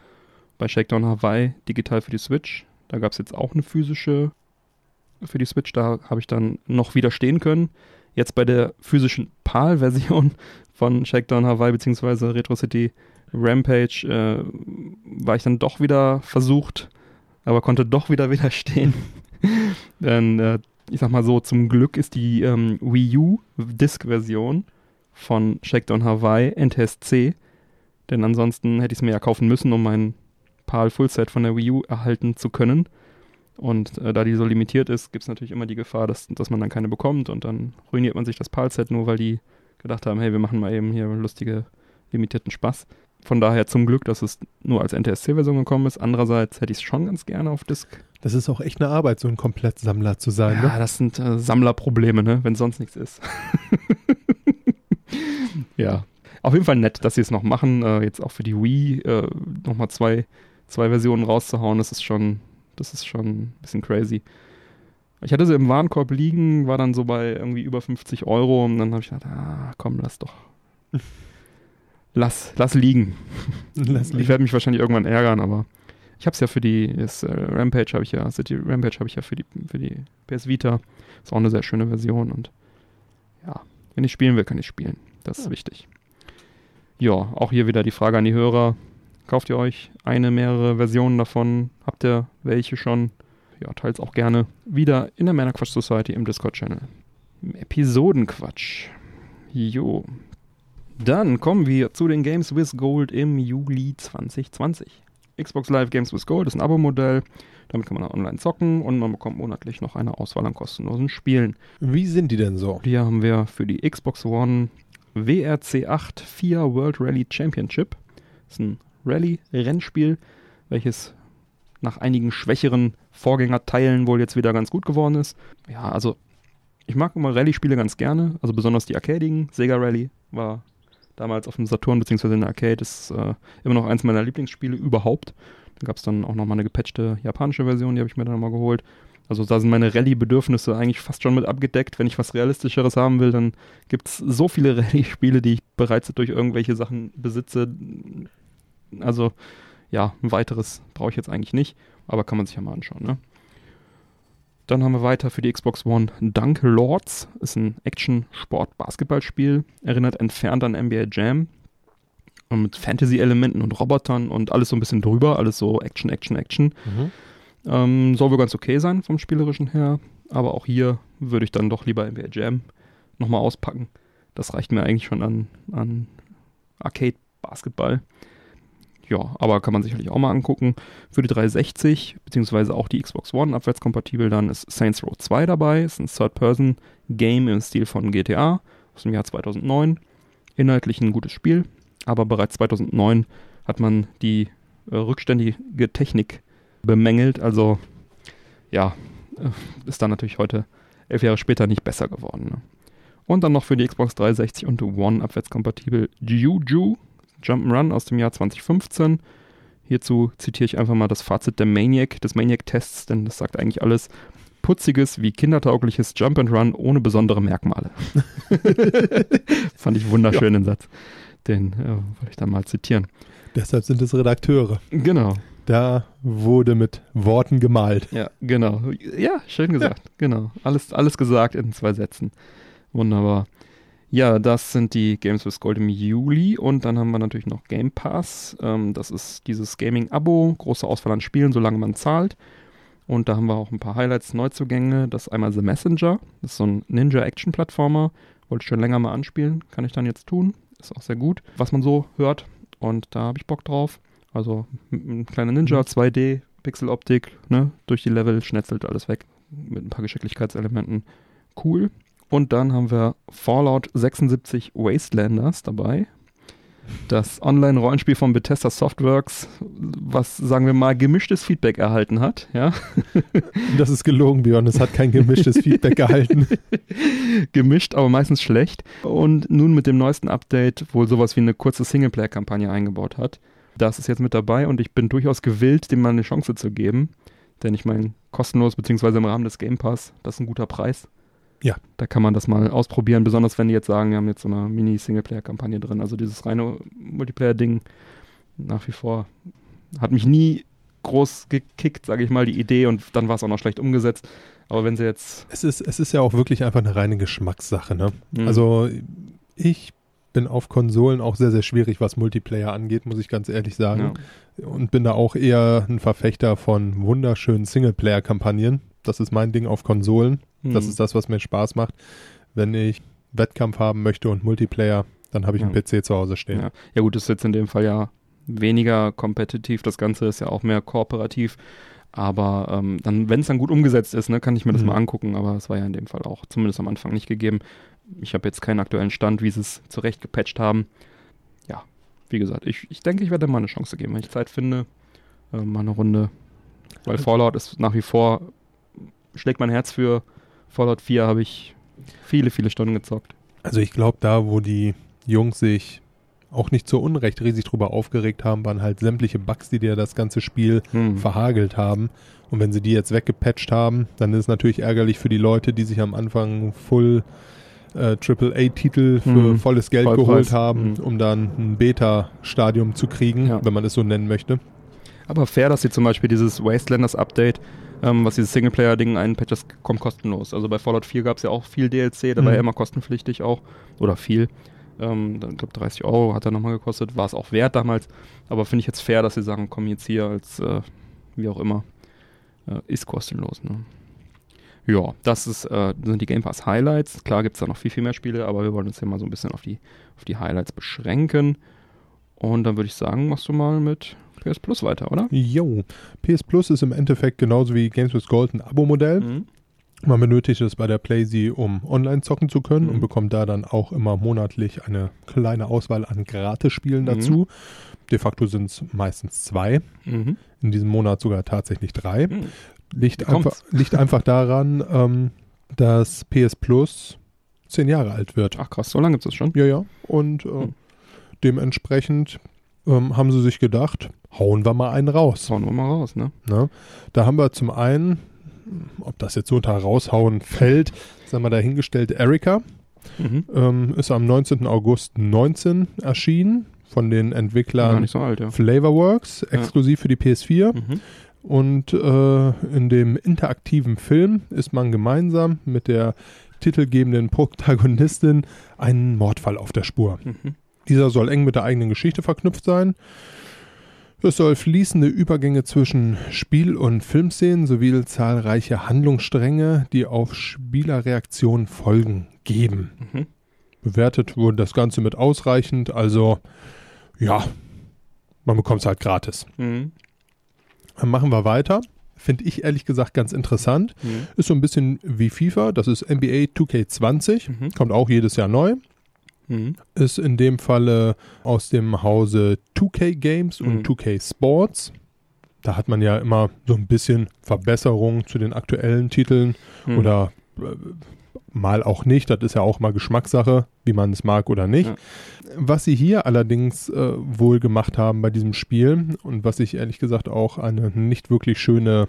Bei Shakedown Hawaii digital für die Switch. Da gab es jetzt auch eine physische für die Switch. Da habe ich dann noch widerstehen können. Jetzt bei der physischen PAL-Version von Shakedown Hawaii bzw. Retro City Rampage äh, war ich dann doch wieder versucht, aber konnte doch wieder widerstehen. Denn äh, ich sag mal so, zum Glück ist die ähm, Wii U Disc-Version von Shakedown Hawaii NTSC. Denn ansonsten hätte ich es mir ja kaufen müssen, um mein PAL Fullset von der Wii U erhalten zu können. Und äh, da die so limitiert ist, gibt es natürlich immer die Gefahr, dass, dass man dann keine bekommt und dann ruiniert man sich das PAL-Set nur, weil die gedacht haben, hey, wir machen mal eben hier lustige, limitierten Spaß. Von daher zum Glück, dass es nur als NTSC-Version gekommen ist. Andererseits hätte ich es schon ganz gerne auf Disc. Das ist auch echt eine Arbeit, so ein Komplettsammler zu sein. Ja, Ne? das sind äh, Sammlerprobleme, ne? wenn sonst nichts ist. ja, auf jeden Fall nett, dass sie es noch machen. Äh, jetzt auch für die Wii äh, nochmal zwei, zwei Versionen rauszuhauen, das ist schon, das ist schon ein bisschen crazy. Ich hatte sie im Warenkorb liegen, war dann so bei irgendwie über 50 Euro und dann habe ich gedacht, ah, komm, lass doch. Lass, lass liegen. Lass Ich liegen. werde mich wahrscheinlich irgendwann ärgern, aber ich habe es ja für die das, äh, Rampage habe ich ja City Rampage habe ich ja für die für die PS Vita. Ist auch eine sehr schöne Version und ja, wenn ich spielen will, kann ich spielen. Das ist Ja. wichtig. Ja, auch hier wieder die Frage an die Hörer. Kauft ihr euch eine, mehrere Versionen davon? Habt ihr welche schon? Ja, teilt auch gerne wieder in der Männerquatsch Society im Discord-Channel. Episodenquatsch. Jo. Dann kommen wir zu den Games with Gold im Juli 2020. Xbox Live Games with Gold ist ein Abo-Modell. Damit kann man online zocken und man bekommt monatlich noch eine Auswahl an kostenlosen Spielen. Wie sind die denn so? Hier haben wir für die Xbox One WRC 8 FIA World Rally Championship. Das ist ein Rallye-Rennspiel, welches nach einigen schwächeren Vorgängerteilen wohl jetzt wieder ganz gut geworden ist. Ja, also ich mag immer Rallye-Spiele ganz gerne, also besonders die arcadigen. Sega Rally war damals auf dem Saturn bzw. in der Arcade ist äh, immer noch eins meiner Lieblingsspiele überhaupt. Da gab es dann auch nochmal eine gepatchte japanische Version, die habe ich mir dann mal geholt. Also da sind meine Rallye-Bedürfnisse eigentlich fast schon mit abgedeckt. Wenn ich was Realistischeres haben will, dann gibt es so viele Rallye-Spiele, die ich bereits durch irgendwelche Sachen besitze. Also ja, ein weiteres brauche ich jetzt eigentlich nicht, aber kann man sich ja mal anschauen. Ne? Dann haben wir weiter für die Xbox One Dunk Lords. Ist ein Action-Sport-Basketballspiel. Erinnert entfernt an NBA Jam. Und mit Fantasy-Elementen und Robotern und alles so ein bisschen drüber. Alles so Action, Action, Action. Mhm. Ähm, soll wohl ganz okay sein vom Spielerischen her. Aber auch hier würde ich dann doch lieber NBA Jam nochmal auspacken. Das reicht mir eigentlich schon an, an Arcade-Basketball. Ja, aber kann man sicherlich auch mal angucken. Für die 360, beziehungsweise auch die Xbox One abwärtskompatibel, dann ist Saints Row 2 dabei. Ist ein Third-Person-Game im Stil von GTA aus dem Jahr 2009. Inhaltlich ein gutes Spiel, aber bereits 2009 hat man die äh, rückständige Technik bemängelt. Also, ja, äh, ist dann natürlich heute, elf Jahre später, nicht besser geworden. Ne? Und dann noch für die Xbox 360 und One abwärtskompatibel Juju Jump'n'Run aus dem Jahr 2015. Hierzu zitiere ich einfach mal das Fazit der Maniac, des Maniac-Tests, denn das sagt eigentlich alles. Putziges wie kindertaugliches Jump'n'Run ohne besondere Merkmale. Fand ich wunderschön, ja. den Satz. Den äh, wollte ich dann mal zitieren. Deshalb sind es Redakteure. Genau. Da wurde mit Worten gemalt. Ja, genau. Ja, schön gesagt. Ja. Genau. Alles, alles gesagt in zwei Sätzen. Wunderbar. Ja, das sind die Games with Gold im Juli und dann haben wir natürlich noch Game Pass. Ähm, das ist dieses Gaming-Abo, große Auswahl an Spielen, solange man zahlt. Und da haben wir auch ein paar Highlights, Neuzugänge. Das ist einmal The Messenger, das ist so ein Ninja-Action-Plattformer. Wollte ich schon länger mal anspielen, kann ich dann jetzt tun. Ist auch sehr gut, was man so hört und da habe ich Bock drauf. Also ein kleiner Ninja, 2D, mhm. Pixeloptik, ne, durch die Level schnetzelt alles weg mit ein paar Geschicklichkeitselementen. Cool. Und dann haben wir Fallout 76 Wastelanders dabei. Das Online-Rollenspiel von Bethesda Softworks, was, sagen wir mal, gemischtes Feedback erhalten hat. Ja? Das ist gelogen, Björn. Es hat kein gemischtes Feedback erhalten. Gemischt, aber meistens schlecht. Und nun mit dem neuesten Update wohl sowas wie eine kurze Singleplayer-Kampagne eingebaut hat. Das ist jetzt mit dabei und ich bin durchaus gewillt, dem mal eine Chance zu geben. Denn ich meine, kostenlos, beziehungsweise im Rahmen des Game Pass, das ist ein guter Preis. Ja. Da kann man das mal ausprobieren, besonders wenn die jetzt sagen, wir haben jetzt so eine Mini-Singleplayer-Kampagne drin. Also dieses reine Multiplayer-Ding nach wie vor hat mich nie groß gekickt, sage ich mal, die Idee und dann war es auch noch schlecht umgesetzt. Aber wenn sie jetzt. Es ist, es ist ja auch wirklich einfach eine reine Geschmackssache, ne? Mhm. Also ich bin auf Konsolen auch sehr, sehr schwierig, was Multiplayer angeht, muss ich ganz ehrlich sagen. Ja. Und bin da auch eher ein Verfechter von wunderschönen Singleplayer-Kampagnen. Das ist mein Ding auf Konsolen. Das hm. ist das, was mir Spaß macht. Wenn ich Wettkampf haben möchte und Multiplayer, dann habe ich ja. einen PC zu Hause stehen. Ja. ja, gut, das ist jetzt in dem Fall ja weniger kompetitiv. Das Ganze ist ja auch mehr kooperativ. Aber ähm, dann, wenn es dann gut umgesetzt ist, ne, kann ich mir das mhm. mal angucken. Aber es war ja in dem Fall auch zumindest am Anfang nicht gegeben. Ich habe jetzt keinen aktuellen Stand, wie sie es zurecht gepatcht haben. Ja, wie gesagt, ich, ich denke, ich werde mal eine Chance geben, wenn ich Zeit finde. Äh, mal eine Runde. Weil Fallout ist nach wie vor, schlägt mein Herz für Fallout 4 habe ich viele, viele Stunden gezockt. Also ich glaube, da, wo die Jungs sich auch nicht zu Unrecht riesig drüber aufgeregt haben, waren halt sämtliche Bugs, die dir das ganze Spiel hm. verhagelt haben. Und wenn sie die jetzt weggepatcht haben, dann ist es natürlich ärgerlich für die Leute, die sich am Anfang Full äh, AAA-Titel für hm. volles Geld Vollpreis. geholt haben, hm. um dann ein Beta-Stadium zu kriegen, ja. wenn man es so nennen möchte. Aber fair, dass sie zum Beispiel dieses Wastelanders-Update ähm, was dieses Singleplayer-Ding einpatcht, das kommt kostenlos. Also bei Fallout 4 gab es ja auch viel DLC, da mhm. war ja immer kostenpflichtig auch. Oder viel. Ähm, ich glaube 30 Euro hat er nochmal gekostet, war es auch wert damals. Aber finde ich jetzt fair, dass sie sagen, komm jetzt hier als äh, wie auch immer. Äh, ist kostenlos, ne? Ja, das ist, äh, sind die Game Pass Highlights. Klar gibt es da noch viel, viel mehr Spiele, aber wir wollen uns hier mal so ein bisschen auf die, auf die Highlights beschränken. Und dann würde ich sagen, machst du mal mit PS Plus weiter, oder? Jo, PS Plus ist im Endeffekt genauso wie Games with Gold ein Abo-Modell. Mhm. Man benötigt es bei der PlayZ, um online zocken zu können mhm. und bekommt da dann auch immer monatlich eine kleine Auswahl an Gratisspielen mhm. dazu. De facto sind es meistens zwei. Mhm. In diesem Monat sogar tatsächlich drei. Mhm. Liegt, einfach, liegt einfach daran, ähm, dass PS Plus zehn Jahre alt wird. Ach krass, so lange gibt es schon? Ja, ja. Und äh, mhm. dementsprechend ähm, haben sie sich gedacht, hauen wir mal einen raus. Hauen wir mal raus, ne? Na, da haben wir zum einen, ob das jetzt so unter raushauen fällt, sagen wir dahingestellt, Erika. Mhm. Ähm, ist am 19. August 19 erschienen von den Entwicklern so alt, ja. Flavorworks, exklusiv ja. für die PS4. Mhm. Und äh, in dem interaktiven Film ist man gemeinsam mit der titelgebenden Protagonistin einen Mordfall auf der Spur. Mhm. Dieser soll eng mit der eigenen Geschichte verknüpft sein. Es soll fließende Übergänge zwischen Spiel- und Filmszenen sowie zahlreiche Handlungsstränge, die auf Spielerreaktionen folgen, geben. Mhm. Bewertet wurde das Ganze mit ausreichend, also ja, man bekommt es halt gratis. Mhm. Dann machen wir weiter. Finde ich ehrlich gesagt ganz interessant. Mhm. Ist so ein bisschen wie FIFA, das ist NBA 2K20, Mhm. kommt auch jedes Jahr neu. Mhm. Ist in dem Falle aus dem Hause 2K Games Mhm. und 2K Sports. Da hat man ja immer so ein bisschen Verbesserung zu den aktuellen Titeln Mhm. oder äh, mal auch nicht. Das ist ja auch mal Geschmackssache, wie man es mag oder nicht. Ja. Was sie hier allerdings äh, wohl gemacht haben bei diesem Spiel und was ich ehrlich gesagt auch eine nicht wirklich schöne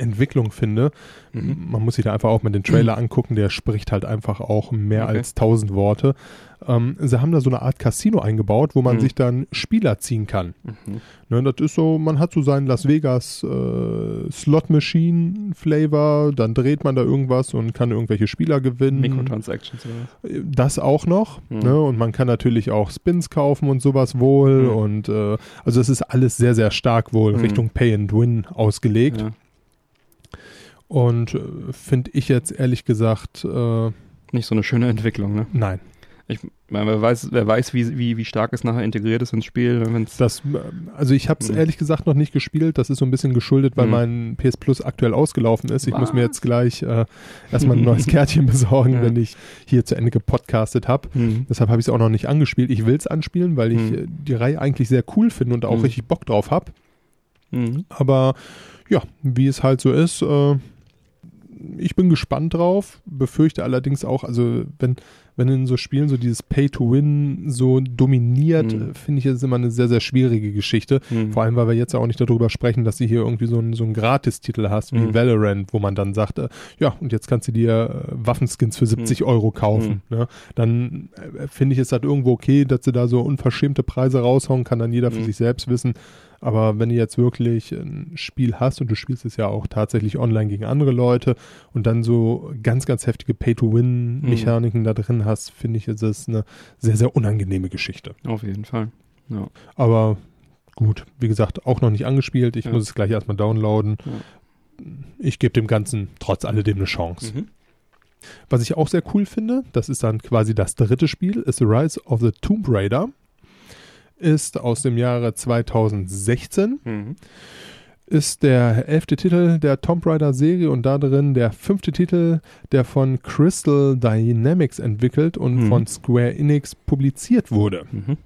Entwicklung finde, Mhm. man muss sich da einfach auch mal den Trailer angucken, der spricht halt einfach auch mehr Okay. als tausend Worte. Ähm, sie haben da so eine Art Casino eingebaut, wo man Mhm. sich dann Spieler ziehen kann. Mhm. Ne, das ist so, man hat so seinen Las Vegas äh, Slot Machine Flavor, dann dreht man da irgendwas und kann irgendwelche Spieler gewinnen. Mikrotransactions oder was? Das auch noch. Mhm. Ne? Und man kann natürlich auch Spins kaufen und sowas wohl. Mhm. Und äh, also es ist alles sehr, sehr stark wohl Mhm. Richtung Pay and Win ausgelegt. Ja. Und äh, finde ich jetzt ehrlich gesagt, äh, Nicht so eine schöne Entwicklung, ne? nein. Ich meine, wer weiß, wer weiß wie, wie, wie stark es nachher integriert ist ins Spiel, wenn's Das, äh, also ich habe es Mhm. ehrlich gesagt noch nicht gespielt. Das ist so ein bisschen geschuldet, weil Mhm. mein PS Plus aktuell ausgelaufen ist. Ich muss mir Was? jetzt gleich äh, erstmal ein neues Kärtchen besorgen, Ja. wenn ich hier zu Ende gepodcastet habe. Mhm. Deshalb habe ich es auch noch nicht angespielt. Ich will es anspielen, weil ich Mhm. äh, die Reihe eigentlich sehr cool finde und auch Mhm. richtig Bock drauf habe. Aber ja, wie es halt so ist, äh, ich bin gespannt drauf, befürchte allerdings auch, also wenn, wenn in so Spielen so dieses Pay-to-Win so dominiert, Mhm. äh, finde ich, es immer eine sehr, sehr schwierige Geschichte. Mhm. Vor allem, weil wir jetzt auch nicht darüber sprechen, dass du hier irgendwie so einen, so einen Gratistitel hast, wie Mhm. Valorant, wo man dann sagt, äh, ja, und jetzt kannst du dir äh, Waffenskins für 70 Euro kaufen. Ne? Dann äh, finde ich es halt irgendwo okay, dass sie da so unverschämte Preise raushauen, kann dann jeder für Mhm. sich selbst wissen. Aber wenn du jetzt wirklich ein Spiel hast und du spielst es ja auch tatsächlich online gegen andere Leute und dann so ganz, ganz heftige Pay-to-Win-Mechaniken da drin hast, finde ich, ist es eine sehr, sehr unangenehme Geschichte. Auf jeden Fall. Ja. Aber gut, wie gesagt, auch noch nicht angespielt. Ich Ja. muss es gleich erstmal downloaden. Ich gebe dem Ganzen trotz alledem eine Chance. Mhm. Was ich auch sehr cool finde, das ist dann quasi das dritte Spiel, ist The Rise of the Tomb Raider. Ist aus dem Jahre 2016. Mhm. Ist der elfte Titel der Tomb Raider Serie und da drin der fünfte Titel, der von Crystal Dynamics entwickelt und Mhm. von Square Enix publiziert wurde. Mhm.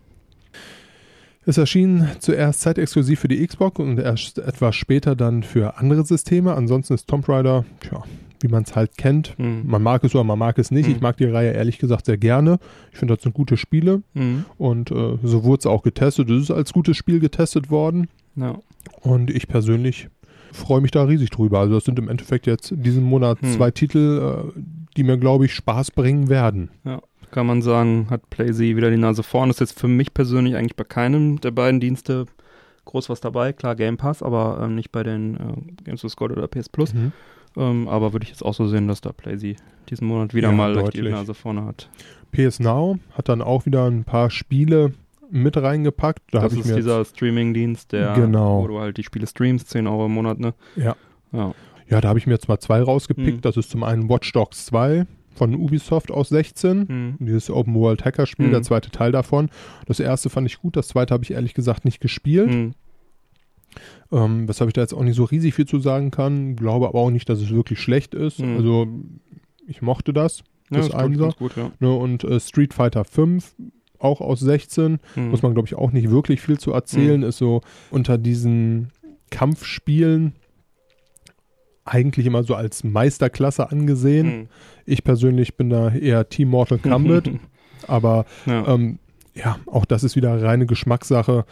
Es erschien zuerst zeitexklusiv für die Xbox und erst etwas später dann für andere Systeme. Ansonsten ist Tomb Raider, tja, wie man es halt kennt. Mhm. Man mag es oder man mag es nicht. Mhm. Ich mag die Reihe ehrlich gesagt sehr gerne. Ich finde, das sind gute Spiele Mhm. und äh, so wurde es auch getestet. Es ist als gutes Spiel getestet worden Ja. und ich persönlich freue mich da riesig drüber. Also das sind im Endeffekt jetzt diesen Monat Hm. zwei Titel, äh, die mir, glaube ich, Spaß bringen werden. Kann man sagen, hat PlayZ wieder die Nase vorn. Ist jetzt für mich persönlich eigentlich bei keinem der beiden Dienste groß was dabei. Klar, Game Pass, aber ähm, nicht bei den äh, Games with Gold oder PS Plus. Mhm. Ähm, aber würde ich jetzt auch so sehen, dass da PlayZ diesen Monat wieder Ja, mal deutlich. die Nase vorne hat. PS Now hat dann auch wieder ein paar Spiele mit reingepackt. Da das ist dieser Streaming-Dienst, der, Genau. wo du halt die Spiele streamst, 10 Euro im Monat, ne? Ja. Ja. Ja, da habe ich mir jetzt mal zwei rausgepickt. Mhm. Das ist zum einen Watch Dogs 2 von Ubisoft aus 16. Mhm. Dieses Open World Hacker Spiel, Mhm. der zweite Teil davon. Das erste fand ich gut, das zweite habe ich ehrlich gesagt nicht gespielt. Mhm. Ähm, weshalb ich da jetzt auch nicht so riesig viel zu sagen kann. Glaube aber auch nicht, dass es wirklich schlecht ist. Mhm. Also ich mochte das. Ja, Das Einser. gut, ja. Ne? Und äh, Street Fighter 5, auch aus 16. Mhm. Muss man, glaube ich, auch nicht wirklich viel zu erzählen. Ist so unter diesen Kampfspielen eigentlich immer so als Meisterklasse angesehen. Mhm. Ich persönlich bin da eher Team Mortal Kombat, aber ja. ähm, ja, auch das ist wieder reine Geschmackssache.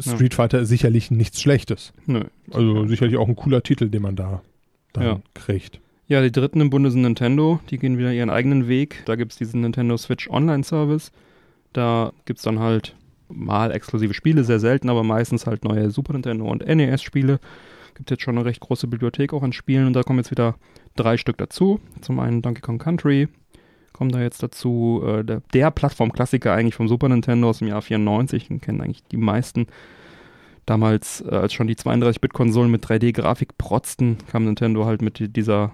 Street Fighter ist sicherlich nichts Schlechtes. Nö. Also sicherlich auch ein cooler Titel, den man da dann Ja. kriegt. Ja, die dritten im Bunde sind Nintendo. Die gehen wieder ihren eigenen Weg. Da gibt es diesen Nintendo Switch Online Service. Da gibt es dann halt mal exklusive Spiele, sehr selten, aber meistens halt neue Super Nintendo und NES-Spiele. Gibt jetzt schon eine recht große Bibliothek auch an Spielen und da kommen jetzt wieder drei Stück dazu. Zum einen Donkey Kong Country, kommt da jetzt dazu. Äh, der, der Plattformklassiker eigentlich vom Super Nintendo aus dem Jahr 94, den kennen eigentlich die meisten. Damals, äh, als schon die 32-Bit-Konsolen mit 3D-Grafik protzten, kam Nintendo halt mit di- dieser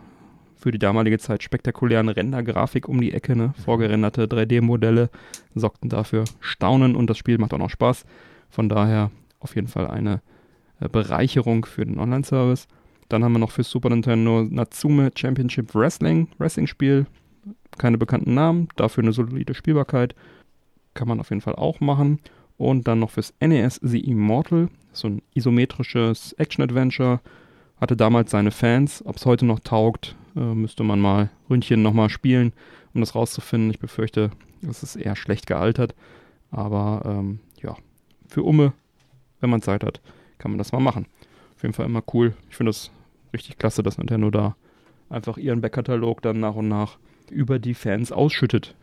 für die damalige Zeit spektakulären Rendergrafik um die Ecke. Ne? Vorgerenderte 3D-Modelle sorgten dafür Staunen und das Spiel macht auch noch Spaß. Von daher auf jeden Fall eine äh, Bereicherung für den Online-Service. Dann haben wir noch für Super Nintendo Natsume Championship Wrestling, Wrestling-Spiel. Keine bekannten Namen, dafür eine solide Spielbarkeit. Kann man auf jeden Fall auch machen. Und dann noch fürs NES The Immortal, so ein isometrisches Action-Adventure. Hatte damals seine Fans. Ob es heute noch taugt, äh, müsste man mal Ründchen nochmal spielen, um das rauszufinden. Ich befürchte, es ist eher schlecht gealtert. Aber ähm, ja, für Umme, wenn man Zeit hat, kann man das mal machen. Auf jeden Fall immer cool. Ich finde das richtig klasse, dass Nintendo da einfach ihren Backkatalog dann nach und nach über die Fans ausschüttet.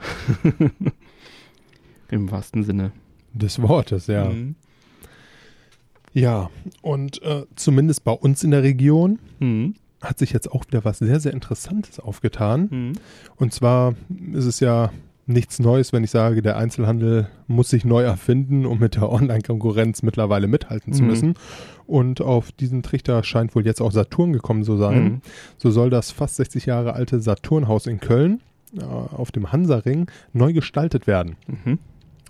Im wahrsten Sinne. Des Wortes, ja. Mhm. Ja, und äh, zumindest bei uns in der Region Mhm. hat sich jetzt auch wieder was sehr, sehr Interessantes aufgetan. Mhm. Und zwar ist es ja nichts Neues, wenn ich sage, der Einzelhandel muss sich neu erfinden, um mit der Online-Konkurrenz mittlerweile mithalten zu Mhm. müssen. Und auf diesen Trichter scheint wohl jetzt auch Saturn gekommen zu sein. Mhm. So soll das fast 60 Jahre alte Saturnhaus in Köln äh, auf dem Hansaring neu gestaltet werden. Mhm.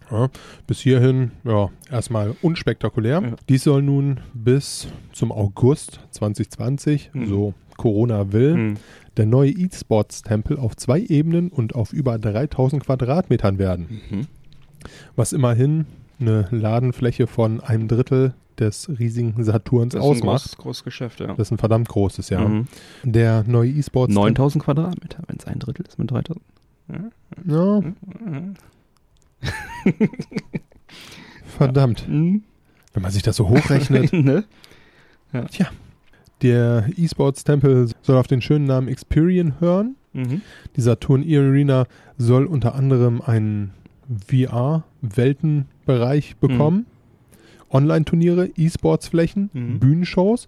Ja, bis hierhin, ja, erstmal unspektakulär. Ja. Dies soll nun bis zum August 2020, Mhm. so Corona will, Mhm. Der neue E-Sports-Tempel auf zwei Ebenen und auf über 3000 Quadratmetern werden. Mhm. Was immerhin eine Ladenfläche von einem Drittel des riesigen Saturns Das ist ein ausmacht. großes, großes Geschäft, ja. Das ist ein verdammt großes, ja. Mhm. Der neue E-Sports. 9000 Quadratmeter, wenn es ein Drittel ist mit 3000. Ja. Ja, Mhm. verdammt. Mhm. Wenn man sich das so hochrechnet. ne? Der E-Sports-Tempel soll auf den schönen Namen Experian hören. Mhm. Die Saturn E-Arena soll unter anderem einen VR-Weltenbereich bekommen. Online-Turniere, E-Sports-Flächen, Mhm. Bühnenshows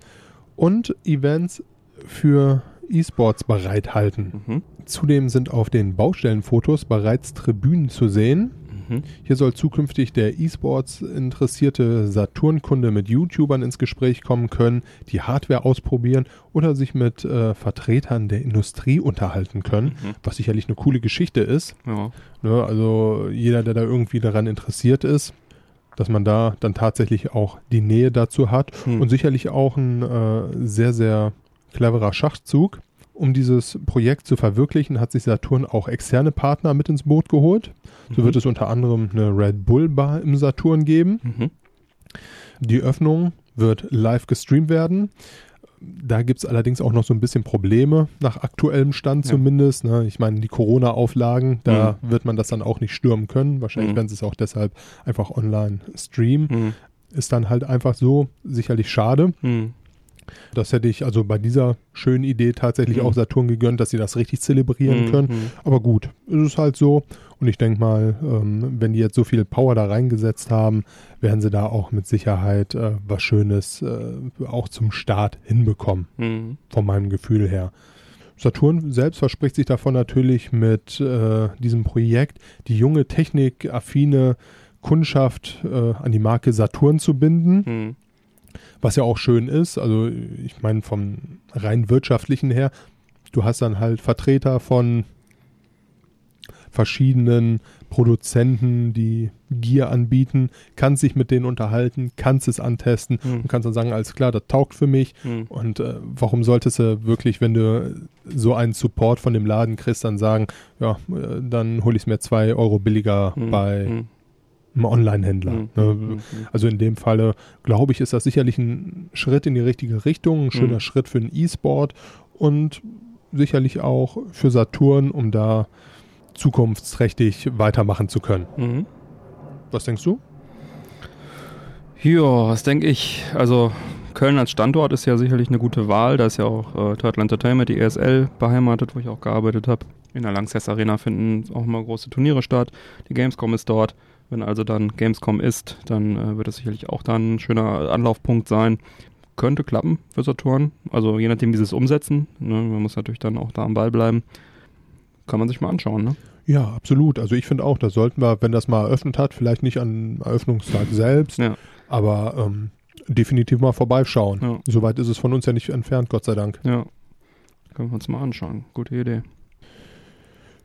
und Events für E-Sports bereithalten. Mhm. Zudem sind auf den Baustellenfotos bereits Tribünen zu sehen. Mhm. Hier soll zukünftig der E-Sports interessierte Saturn-Kunde mit YouTubern ins Gespräch kommen können, die Hardware ausprobieren oder sich mit äh, Vertretern der Industrie unterhalten können, Mhm. was sicherlich eine coole Geschichte ist. Ja. Ne? Also jeder, der da irgendwie daran interessiert ist, dass man da dann tatsächlich auch die Nähe dazu hat Mhm. und sicherlich auch ein äh, sehr, sehr cleverer Schachzug. Um dieses Projekt zu verwirklichen, hat sich Saturn auch externe Partner mit ins Boot geholt. So Mhm. wird es unter anderem eine Red Bull Bar im Saturn geben. Mhm. Die Öffnung wird live gestreamt werden. Da gibt es allerdings auch noch so ein bisschen Probleme, nach aktuellem Stand Ja. zumindest. Ne? Ich meine, die Corona-Auflagen, da wird man das dann auch nicht stürmen können. Wahrscheinlich Mhm. werden sie es auch deshalb einfach online streamen. Mhm. Ist dann halt einfach so sicherlich schade. Mhm. Das hätte ich also bei dieser schönen Idee tatsächlich Mhm. auch Saturn gegönnt, dass sie das richtig zelebrieren Mhm. können. Mhm. Aber gut, es ist halt so. Und ich denke mal, ähm, wenn die jetzt so viel Power da reingesetzt haben, werden sie da auch mit Sicherheit äh, was Schönes äh, auch zum Start hinbekommen, Mhm. von meinem Gefühl her. Saturn selbst verspricht sich davon natürlich mit äh, diesem Projekt die junge, technikaffine Kundschaft äh, an die Marke Saturn zu binden. Was ja auch schön ist, also ich meine vom rein wirtschaftlichen her, du hast dann halt Vertreter von verschiedenen Produzenten, die Gear anbieten, kannst dich mit denen unterhalten, kannst es antesten Mhm. und kannst dann sagen, alles klar, das taugt für mich. Mhm. Und äh, warum solltest du wirklich, wenn du so einen Support von dem Laden kriegst, dann sagen, ja, äh, dann hole ich es mir zwei Euro billiger Mhm. bei Mhm. einem Online-Händler. Mhm. Ne? Mhm. Also in dem Falle, glaube ich, ist das sicherlich ein Schritt in die richtige Richtung, ein schöner Mhm. Schritt für den E-Sport und sicherlich auch für Saturn, um da zukunftsträchtig weitermachen zu können. Mhm. Was denkst du? Ja, was denke ich? Also Köln als Standort ist ja sicherlich eine gute Wahl. Da ist ja auch äh, Turtle Entertainment, die ESL, beheimatet, wo ich auch gearbeitet habe. In der Lanxess Arena finden auch immer große Turniere statt. Die Gamescom ist dort. Wenn also dann Gamescom ist, dann äh, wird es sicherlich auch dann ein schöner Anlaufpunkt sein. Könnte klappen für Saturn. Also je nachdem, wie sie es umsetzen. Ne? Man muss natürlich dann auch da am Ball bleiben. Kann man sich mal anschauen, ne? Ja, absolut. Also ich finde auch, da sollten wir, wenn das mal eröffnet hat, vielleicht nicht am Eröffnungstag selbst, Ja. aber ähm, definitiv mal vorbeischauen. Ja. Soweit ist es von uns ja nicht entfernt, Gott sei Dank. Ja. Können wir uns mal anschauen. Gute Idee.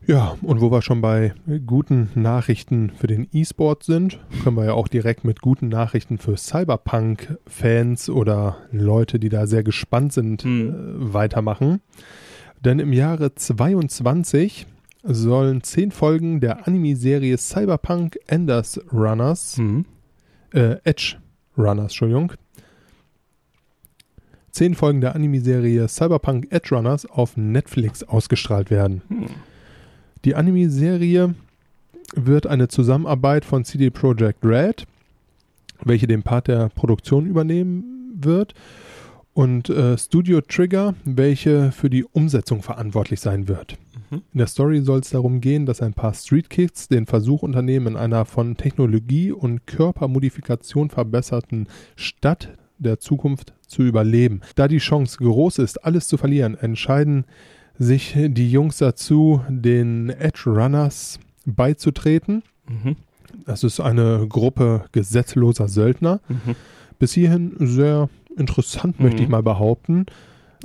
Ja, und wo wir schon bei guten Nachrichten für den E-Sport sind, können wir ja auch direkt mit guten Nachrichten für Cyberpunk-Fans oder Leute, die da sehr gespannt sind, Hm. äh, weitermachen. Denn im Jahre 22 sollen zehn Folgen der Anime-Serie Cyberpunk Enders Runners, Mhm. äh, Edge Runners, Entschuldigung, zehn Folgen der Anime-Serie Cyberpunk Edge Runners auf Netflix ausgestrahlt werden. Hm. Die Anime-Serie wird eine Zusammenarbeit von CD Projekt Red, welche den Part der Produktion übernehmen wird, und äh, Studio Trigger, welche für die Umsetzung verantwortlich sein wird. Mhm. In der Story soll es darum gehen, dass ein paar Street Kids den Versuch unternehmen, in einer von Technologie und Körpermodifikation verbesserten Stadt der Zukunft zu überleben. Da die Chance groß ist, alles zu verlieren, entscheiden sich die Jungs dazu, den Edge Runners beizutreten. Mhm. Das ist eine Gruppe gesetzloser Söldner. Mhm. Bis hierhin sehr interessant, möchte Mhm. ich mal behaupten.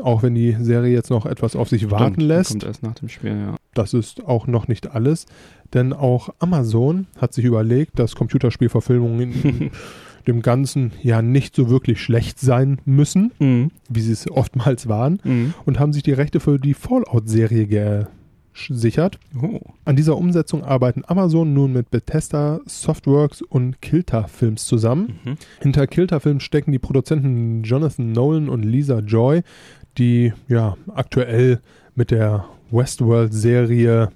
Auch wenn die Serie jetzt noch etwas auf sich warten Stimmt, lässt. Kommt erst nach dem Spiel, ja. Das ist auch noch nicht alles, denn auch Amazon hat sich überlegt, dass Computerspielverfilmungen dem Ganzen ja nicht so wirklich schlecht sein müssen, Mhm. wie sie es oftmals waren, Mhm. und haben sich die Rechte für die Fallout-Serie gesichert. Oh. An dieser Umsetzung arbeiten Amazon nun mit Bethesda, Softworks und Kilter Films zusammen. Mhm. Hinter Kilter Films stecken die Produzenten Jonathan Nolan und Lisa Joy, die ja aktuell mit der Westworld-Serie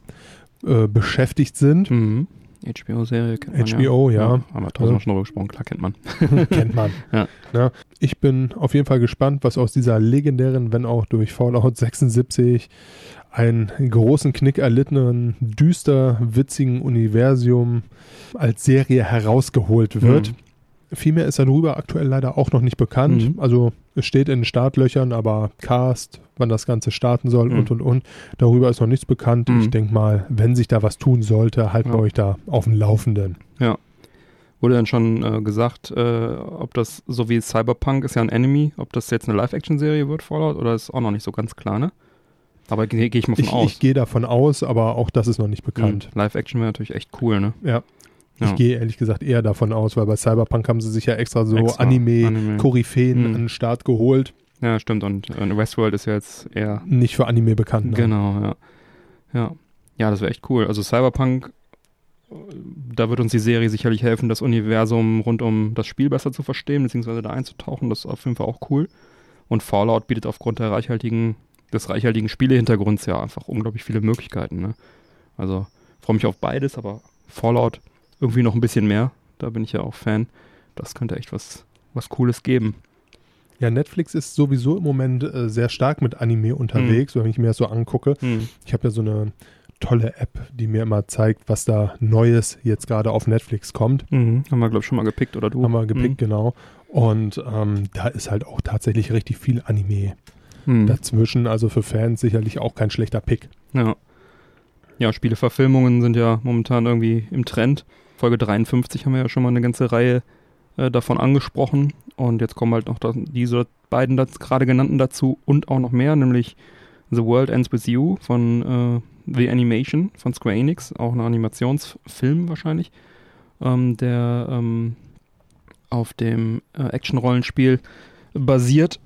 äh, beschäftigt sind. Mhm. HBO-Serie kennt man HBO, ja. Haben wir tausendmal Ja. schon drüber gesprochen, klar kennt man. Kennt man. Ja. Na, ich bin auf jeden Fall gespannt, was aus dieser legendären, wenn auch durch Fallout 76, einen großen Knick erlittenen, düster witzigen Universum als Serie herausgeholt wird. Mhm. Viel mehr ist darüber aktuell leider auch noch nicht bekannt. Mhm. Also steht in den Startlöchern, aber Cast, wann das Ganze starten soll Mhm. und und und. Darüber ist noch nichts bekannt. Mhm. Ich denke mal, wenn sich da was tun sollte, halten wir Ja. euch da auf dem Laufenden. Wurde dann schon äh, gesagt, äh, ob das so wie Cyberpunk ist ja ein Enemy, ob das jetzt eine Live-Action-Serie wird, Fallout, oder ist auch noch nicht so ganz klar, ne? Aber gehe geh ich mal von Ich, aus. ich gehe davon aus, aber auch das ist noch nicht bekannt. Mhm. Live-Action wäre natürlich echt cool, ne? Ja. Ja. Ich gehe ehrlich gesagt eher davon aus, weil bei Cyberpunk haben sie sich ja extra so Extra Anime. Anime-Koryphäen Mhm. an den Start geholt. Ja, stimmt. Und Westworld ist ja jetzt eher Nicht für Anime bekannt. nein. Genau, ja. Ja, ja das wäre echt cool. Also Cyberpunk, da wird uns die Serie sicherlich helfen, das Universum rund um das Spiel besser zu verstehen, beziehungsweise da einzutauchen. Das ist auf jeden Fall auch cool. Und Fallout bietet aufgrund der reichhaltigen, des reichhaltigen Spielehintergrunds ja einfach unglaublich viele Möglichkeiten. Ne? Also freue mich auf beides, aber Fallout irgendwie noch ein bisschen mehr. Da bin ich ja auch Fan. Das könnte echt was, was Cooles geben. Ja, Netflix ist sowieso im Moment äh, sehr stark mit Anime unterwegs, wenn ich mir das so angucke. Hm. Ich habe ja so eine tolle App, die mir immer zeigt, was da Neues jetzt gerade auf Netflix kommt. Mhm. Haben wir, glaube ich, schon mal gepickt, oder du? Haben wir gepickt, genau. Und ähm, da ist halt auch tatsächlich richtig viel Anime Mhm. dazwischen. Also für Fans sicherlich auch kein schlechter Pick. Ja. Ja, Spieleverfilmungen sind ja momentan irgendwie im Trend. Folge 53 haben wir ja schon mal eine ganze Reihe äh, davon angesprochen. Und jetzt kommen halt noch da, diese beiden das gerade genannten dazu und auch noch mehr, nämlich The World Ends With You von äh, The Animation von Square Enix, auch ein Animationsfilm wahrscheinlich, ähm, der ähm, auf dem äh, Action-Rollenspiel basiert,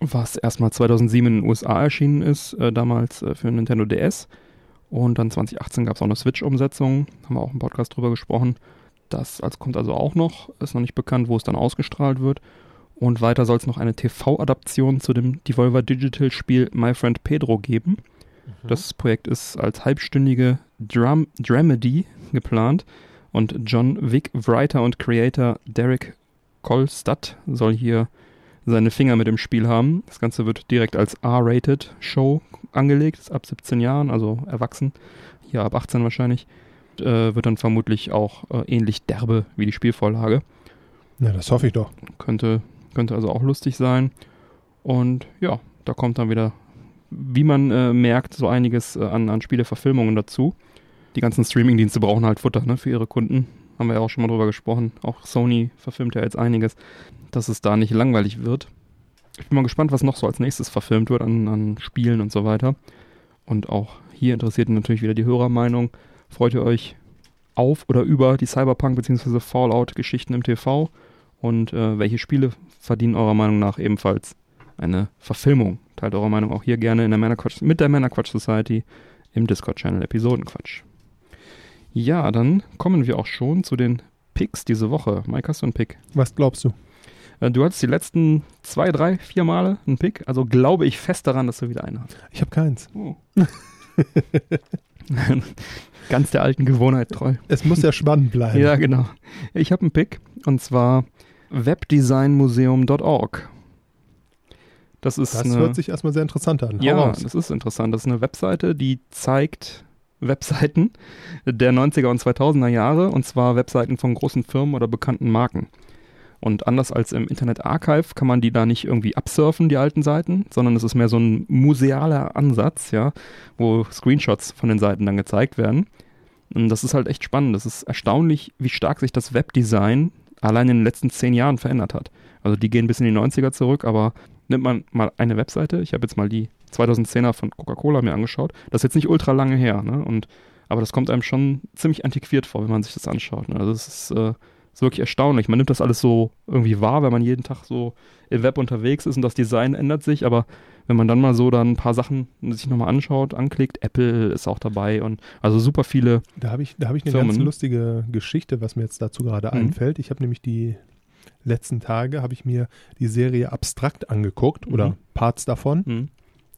was erstmal 2007 in den USA erschienen ist, äh, damals äh, für Nintendo DS. Und dann 2018 gab es auch eine Switch-Umsetzung, haben wir auch im Podcast drüber gesprochen. Das als kommt also auch noch, ist noch nicht bekannt, wo es dann ausgestrahlt wird. Und weiter soll es noch eine TV-Adaption zu dem Devolver Digital-Spiel My Friend Pedro geben. Das Projekt ist als halbstündige Dram Dramedy geplant und John Wick, Writer und Creator Derek Kolstad soll hier seine Finger mit dem Spiel haben. Das Ganze wird direkt als R-Rated Show angelegt, ist ab 17 Jahren, also erwachsen, hier ab 18 wahrscheinlich. Äh, wird dann vermutlich auch äh, ähnlich derbe wie die Spielvorlage. Ja, das hoffe ich doch. Könnte, könnte also auch lustig sein. Und ja, da kommt dann wieder, wie man äh, merkt, so einiges äh, an, an Spieleverfilmungen dazu. Die ganzen Streamingdienste brauchen halt Futter ne, für ihre Kunden. Haben wir ja auch schon mal drüber gesprochen. Auch Sony verfilmt ja jetzt einiges, dass es da nicht langweilig wird. ich bin mal gespannt, was noch so als nächstes verfilmt wird an, an Spielen und so weiter. Und auch hier interessiert natürlich wieder die Hörermeinung. Freut ihr euch auf oder über die Cyberpunk- bzw. Fallout-Geschichten im TV? Und äh, welche Spiele verdienen eurer Meinung nach ebenfalls eine Verfilmung? Teilt eure Meinung auch hier gerne in der Männerquatsch, mit der Männerquatsch Society im Discord-Channel Episodenquatsch. Ja, dann kommen wir auch schon zu den Picks diese Woche. Mike, hast du einen Pick? Was glaubst du? Äh, Du hattest die letzten zwei, drei, vier Male einen Pick, also glaube ich fest daran, dass du wieder einen hast. Ich habe keins. Oh. Ganz der alten Gewohnheit treu. Es muss ja spannend bleiben. Ja, genau. Ich habe einen Pick und zwar webdesignmuseum.org. Das ist Das eine, hört sich erstmal sehr interessant an. Hau ja, raus. das ist interessant. Das ist eine Webseite, die zeigt Webseiten der 90er und 2000er Jahre und zwar Webseiten von großen Firmen oder bekannten Marken. Und anders als im Internet Archive kann man die da nicht irgendwie absurfen, die alten Seiten, sondern es ist mehr so ein musealer Ansatz, ja, wo Screenshots von den Seiten dann gezeigt werden. Und das ist halt echt spannend. Das ist erstaunlich, wie stark sich das Webdesign allein in den letzten zehn Jahren verändert hat. Also die gehen bis in die 90er zurück, aber nimmt man mal eine Webseite, ich habe jetzt mal die 2010er von Coca-Cola mir angeschaut, das ist jetzt nicht ultra lange her, ne? Und, aber das kommt einem schon ziemlich antiquiert vor, wenn man sich das anschaut. Ne? Also es ist, äh, ist wirklich erstaunlich. Man nimmt das alles so irgendwie wahr, wenn man jeden Tag so im Web unterwegs ist und das Design ändert sich, aber wenn man dann mal so dann ein paar Sachen sich nochmal anschaut, anklickt, Apple ist auch dabei und also super viele. Da habe ich, da hab ich eine Firmen. ganz lustige Geschichte, was mir jetzt dazu gerade Mhm. einfällt. Ich habe nämlich die letzten Tage, habe ich mir die Serie Abstrakt angeguckt oder Mhm. Parts davon. Hm,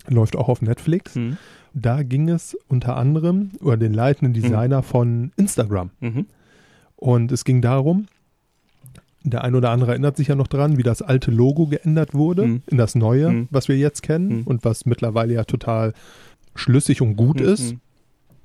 Läuft auch auf Netflix. hm, Da ging es unter anderem über den leitenden Designer von Instagram. mhm, Und es ging darum, der ein oder andere erinnert sich ja noch dran, wie das alte Logo geändert wurde Mhm. in das neue, Mhm. was wir jetzt kennen Mhm. und was mittlerweile ja total schlüssig und gut hm, ist.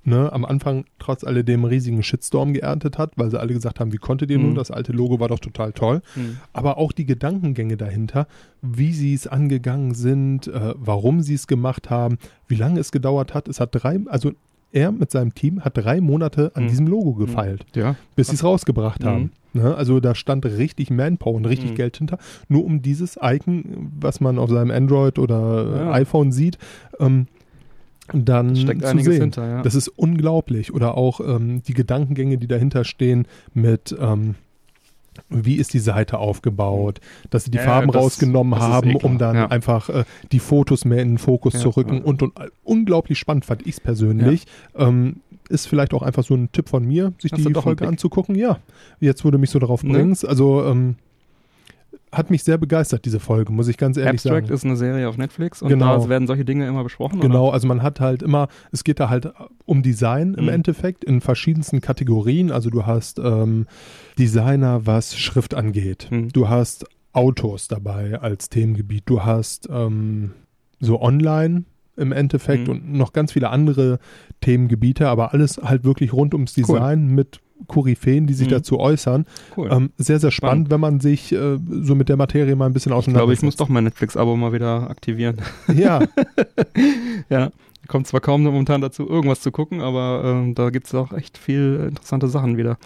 Ne, am Anfang trotz alledem riesigen Shitstorm geerntet hat, weil sie alle gesagt haben, wie konntet ihr Mhm. nun, das alte Logo war doch total toll. Hm. Aber auch die Gedankengänge dahinter, wie sie es angegangen sind, äh, warum sie es gemacht haben, wie lange es gedauert hat. Es hat drei, also er mit seinem Team hat drei Monate an Mhm. diesem Logo gefeilt Ja, bis sie es rausgebracht Mhm. haben. Ne? Also da stand richtig Manpower und richtig Mhm. Geld hinter, nur um dieses Icon, was man auf seinem Android oder Ja. iPhone sieht, ähm, dann steckt zu sehen. hinter, ja. Das ist unglaublich. Oder auch ähm, die Gedankengänge, die dahinter stehen mit ähm, wie ist die Seite aufgebaut, dass sie die Ja, Farben das- rausgenommen das haben, eh um dann Ja. einfach äh, die Fotos mehr in den Fokus Ja, zu rücken und, und unglaublich spannend fand ich es persönlich. Ähm, ist vielleicht auch einfach so ein Tipp von mir, sich Hast die Folge anzugucken. Ja, jetzt wo du mich so darauf Ne? bringst. Also ähm, hat mich sehr begeistert, diese Folge, muss ich ganz ehrlich Abstract sagen. ist eine Serie auf Netflix und Genau. da werden solche Dinge immer besprochen. Genau, also man hat halt immer, es geht da halt um Design im Mhm. Endeffekt in verschiedensten Kategorien. Also du hast ähm, Designer, was Schrift angeht. Mhm. Du hast Autos dabei als Themengebiet. Du hast ähm, so Online im Endeffekt Mhm. und noch ganz viele andere Themengebiete, aber alles halt wirklich rund ums Design mit Koryphäen, die sich Mhm. dazu äußern. Cool. Ähm, sehr, sehr spannend, Spannend. wenn man sich äh, so mit der Materie mal ein bisschen ich auseinandersetzt. glaube, ich muss doch mein Netflix-Abo mal wieder aktivieren. Ja, ja, kommt zwar kaum momentan dazu, irgendwas zu gucken, aber ähm, da gibt es auch echt viel interessante Sachen wieder.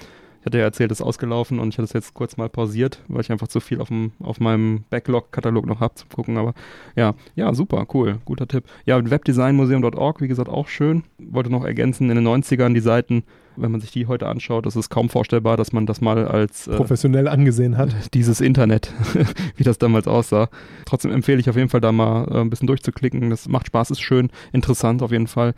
Ich hatte ja erzählt, es ist ausgelaufen und ich hatte es jetzt kurz mal pausiert, weil ich einfach zu viel auf, dem, auf meinem Backlog-Katalog noch habe zum Gucken. Aber ja, ja, super, cool, guter Tipp. Ja, webdesignmuseum.org, wie gesagt, auch schön. Wollte noch ergänzen, in den 90ern die Seiten, wenn man sich die heute anschaut, ist es kaum vorstellbar, dass man das mal als äh, professionell angesehen hat. dieses Internet, wie das damals aussah. Trotzdem empfehle ich auf jeden Fall da mal äh, ein bisschen durchzuklicken. Das macht Spaß, ist schön, interessant auf jeden Fall.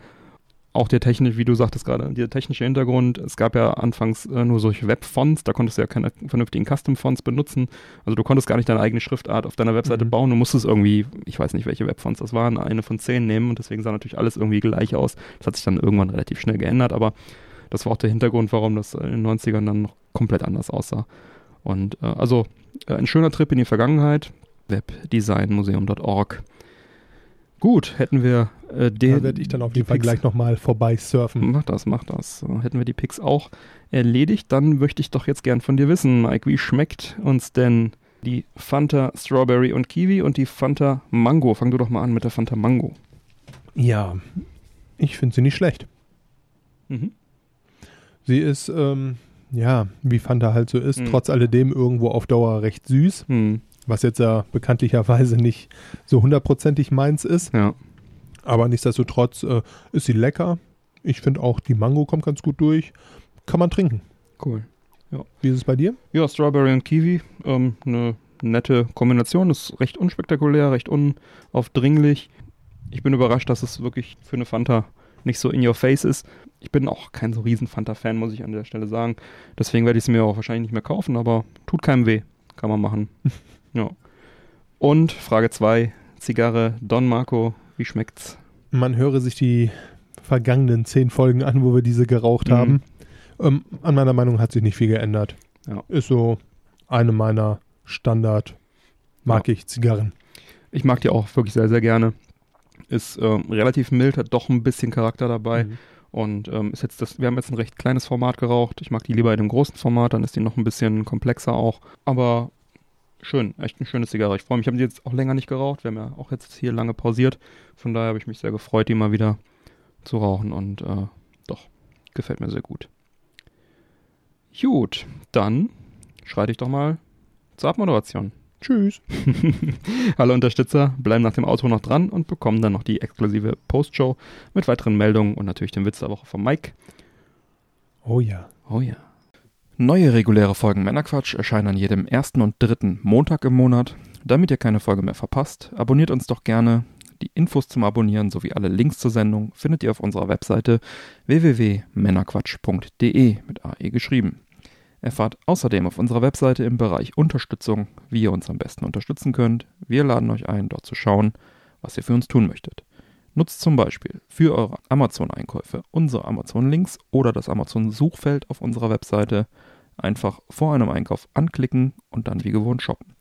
Auch der technische, wie du sagtest gerade, der technische Hintergrund. Es gab ja anfangs äh, nur solche Webfonts, da konntest du ja keine vernünftigen Custom-Fonts benutzen. Also du konntest gar nicht deine eigene Schriftart auf deiner Webseite Mhm. bauen. Du musstest irgendwie, ich weiß nicht, welche Webfonts das waren, eine von zehn nehmen und deswegen sah natürlich alles irgendwie gleich aus. Das hat sich dann irgendwann relativ schnell geändert, aber das war auch der Hintergrund, warum das in den 90ern dann noch komplett anders aussah. Und äh, also äh, ein schöner Trip in die Vergangenheit. Webdesignmuseum.org. Gut, hätten wir äh, den. Da werde ich dann auf jeden Fall Picks- gleich nochmal vorbei surfen. Mach das, mach das. So, hätten wir die Picks auch erledigt, dann möchte ich doch jetzt gern von dir wissen, Mike, wie schmeckt uns denn die Fanta Strawberry und Kiwi und die Fanta Mango? Fang du doch mal an mit der Fanta Mango. Ja, ich finde sie nicht schlecht. Mhm. Sie ist, ähm, ja, wie Fanta halt so ist, Mhm. trotz alledem irgendwo auf Dauer recht süß. Hm. was jetzt ja bekanntlicherweise nicht so hundertprozentig meins ist. Ja. Aber nichtsdestotrotz äh, ist sie lecker. Ich finde auch, die Mango kommt ganz gut durch. Kann man trinken. Cool. Wie ist es bei dir? Ja, Strawberry und Kiwi. Ähm, eine nette Kombination. Ist recht unspektakulär, recht unaufdringlich. Ich bin überrascht, dass es wirklich für eine Fanta nicht so in your face ist. Ich bin auch kein so riesen Fanta-Fan, muss ich an der Stelle sagen. Deswegen werde ich es mir auch wahrscheinlich nicht mehr kaufen, aber tut keinem weh. Kann man machen. ja. Und Frage 2, Zigarre Don Marco, wie schmeckt's? Man höre sich die vergangenen zehn Folgen an, wo wir diese geraucht Mhm. haben. Ähm, an meiner Meinung hat sich nicht viel geändert. Ja. Ist so eine meiner Standard, mag ich Zigarren. Ich mag die auch wirklich sehr, sehr gerne. Ist ähm, relativ mild, hat doch ein bisschen Charakter dabei. Mhm. Und ähm, ist jetzt das, wir haben jetzt ein recht kleines Format geraucht. Ich mag die lieber in einem großen Format, dann ist die noch ein bisschen komplexer auch. Aber schön, echt eine schöne Zigarre. Ich freue mich, ich habe die jetzt auch länger nicht geraucht. Wir haben ja auch jetzt hier lange pausiert. Von daher habe ich mich sehr gefreut, die mal wieder zu rauchen. Und äh, doch, gefällt mir sehr gut. Gut, dann schreite ich doch mal zur Abmoderation. Tschüss. Alle Unterstützer bleiben nach dem Outro noch dran und bekommen dann noch die exklusive Postshow mit weiteren Meldungen und natürlich dem Witz der Woche von Mike. Oh ja. Oh ja. Neue reguläre Folgen Männerquatsch erscheinen an jedem ersten und dritten Montag im Monat. Damit ihr keine Folge mehr verpasst, abonniert uns doch gerne. Die Infos zum Abonnieren sowie alle Links zur Sendung findet ihr auf unserer Webseite www.männerquatsch.de mit AE geschrieben. Erfahrt außerdem auf unserer Webseite im Bereich Unterstützung, wie ihr uns am besten unterstützen könnt. Wir laden euch ein, dort zu schauen, was ihr für uns tun möchtet. Nutzt zum Beispiel für eure Amazon-Einkäufe unsere Amazon-Links oder das Amazon-Suchfeld auf unserer Webseite. Einfach vor einem Einkauf anklicken und dann wie gewohnt shoppen.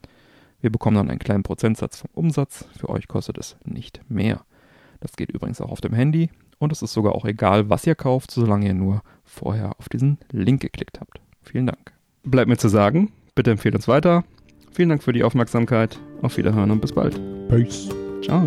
Wir bekommen dann einen kleinen Prozentsatz vom Umsatz. Für euch kostet es nicht mehr. Das geht übrigens auch auf dem Handy und es ist sogar auch egal, was ihr kauft, solange ihr nur vorher auf diesen Link geklickt habt. Vielen Dank. Bleibt mir zu sagen, bitte empfehlt uns weiter. Vielen Dank für die Aufmerksamkeit. Auf Wiederhören und bis bald. Peace. Ciao.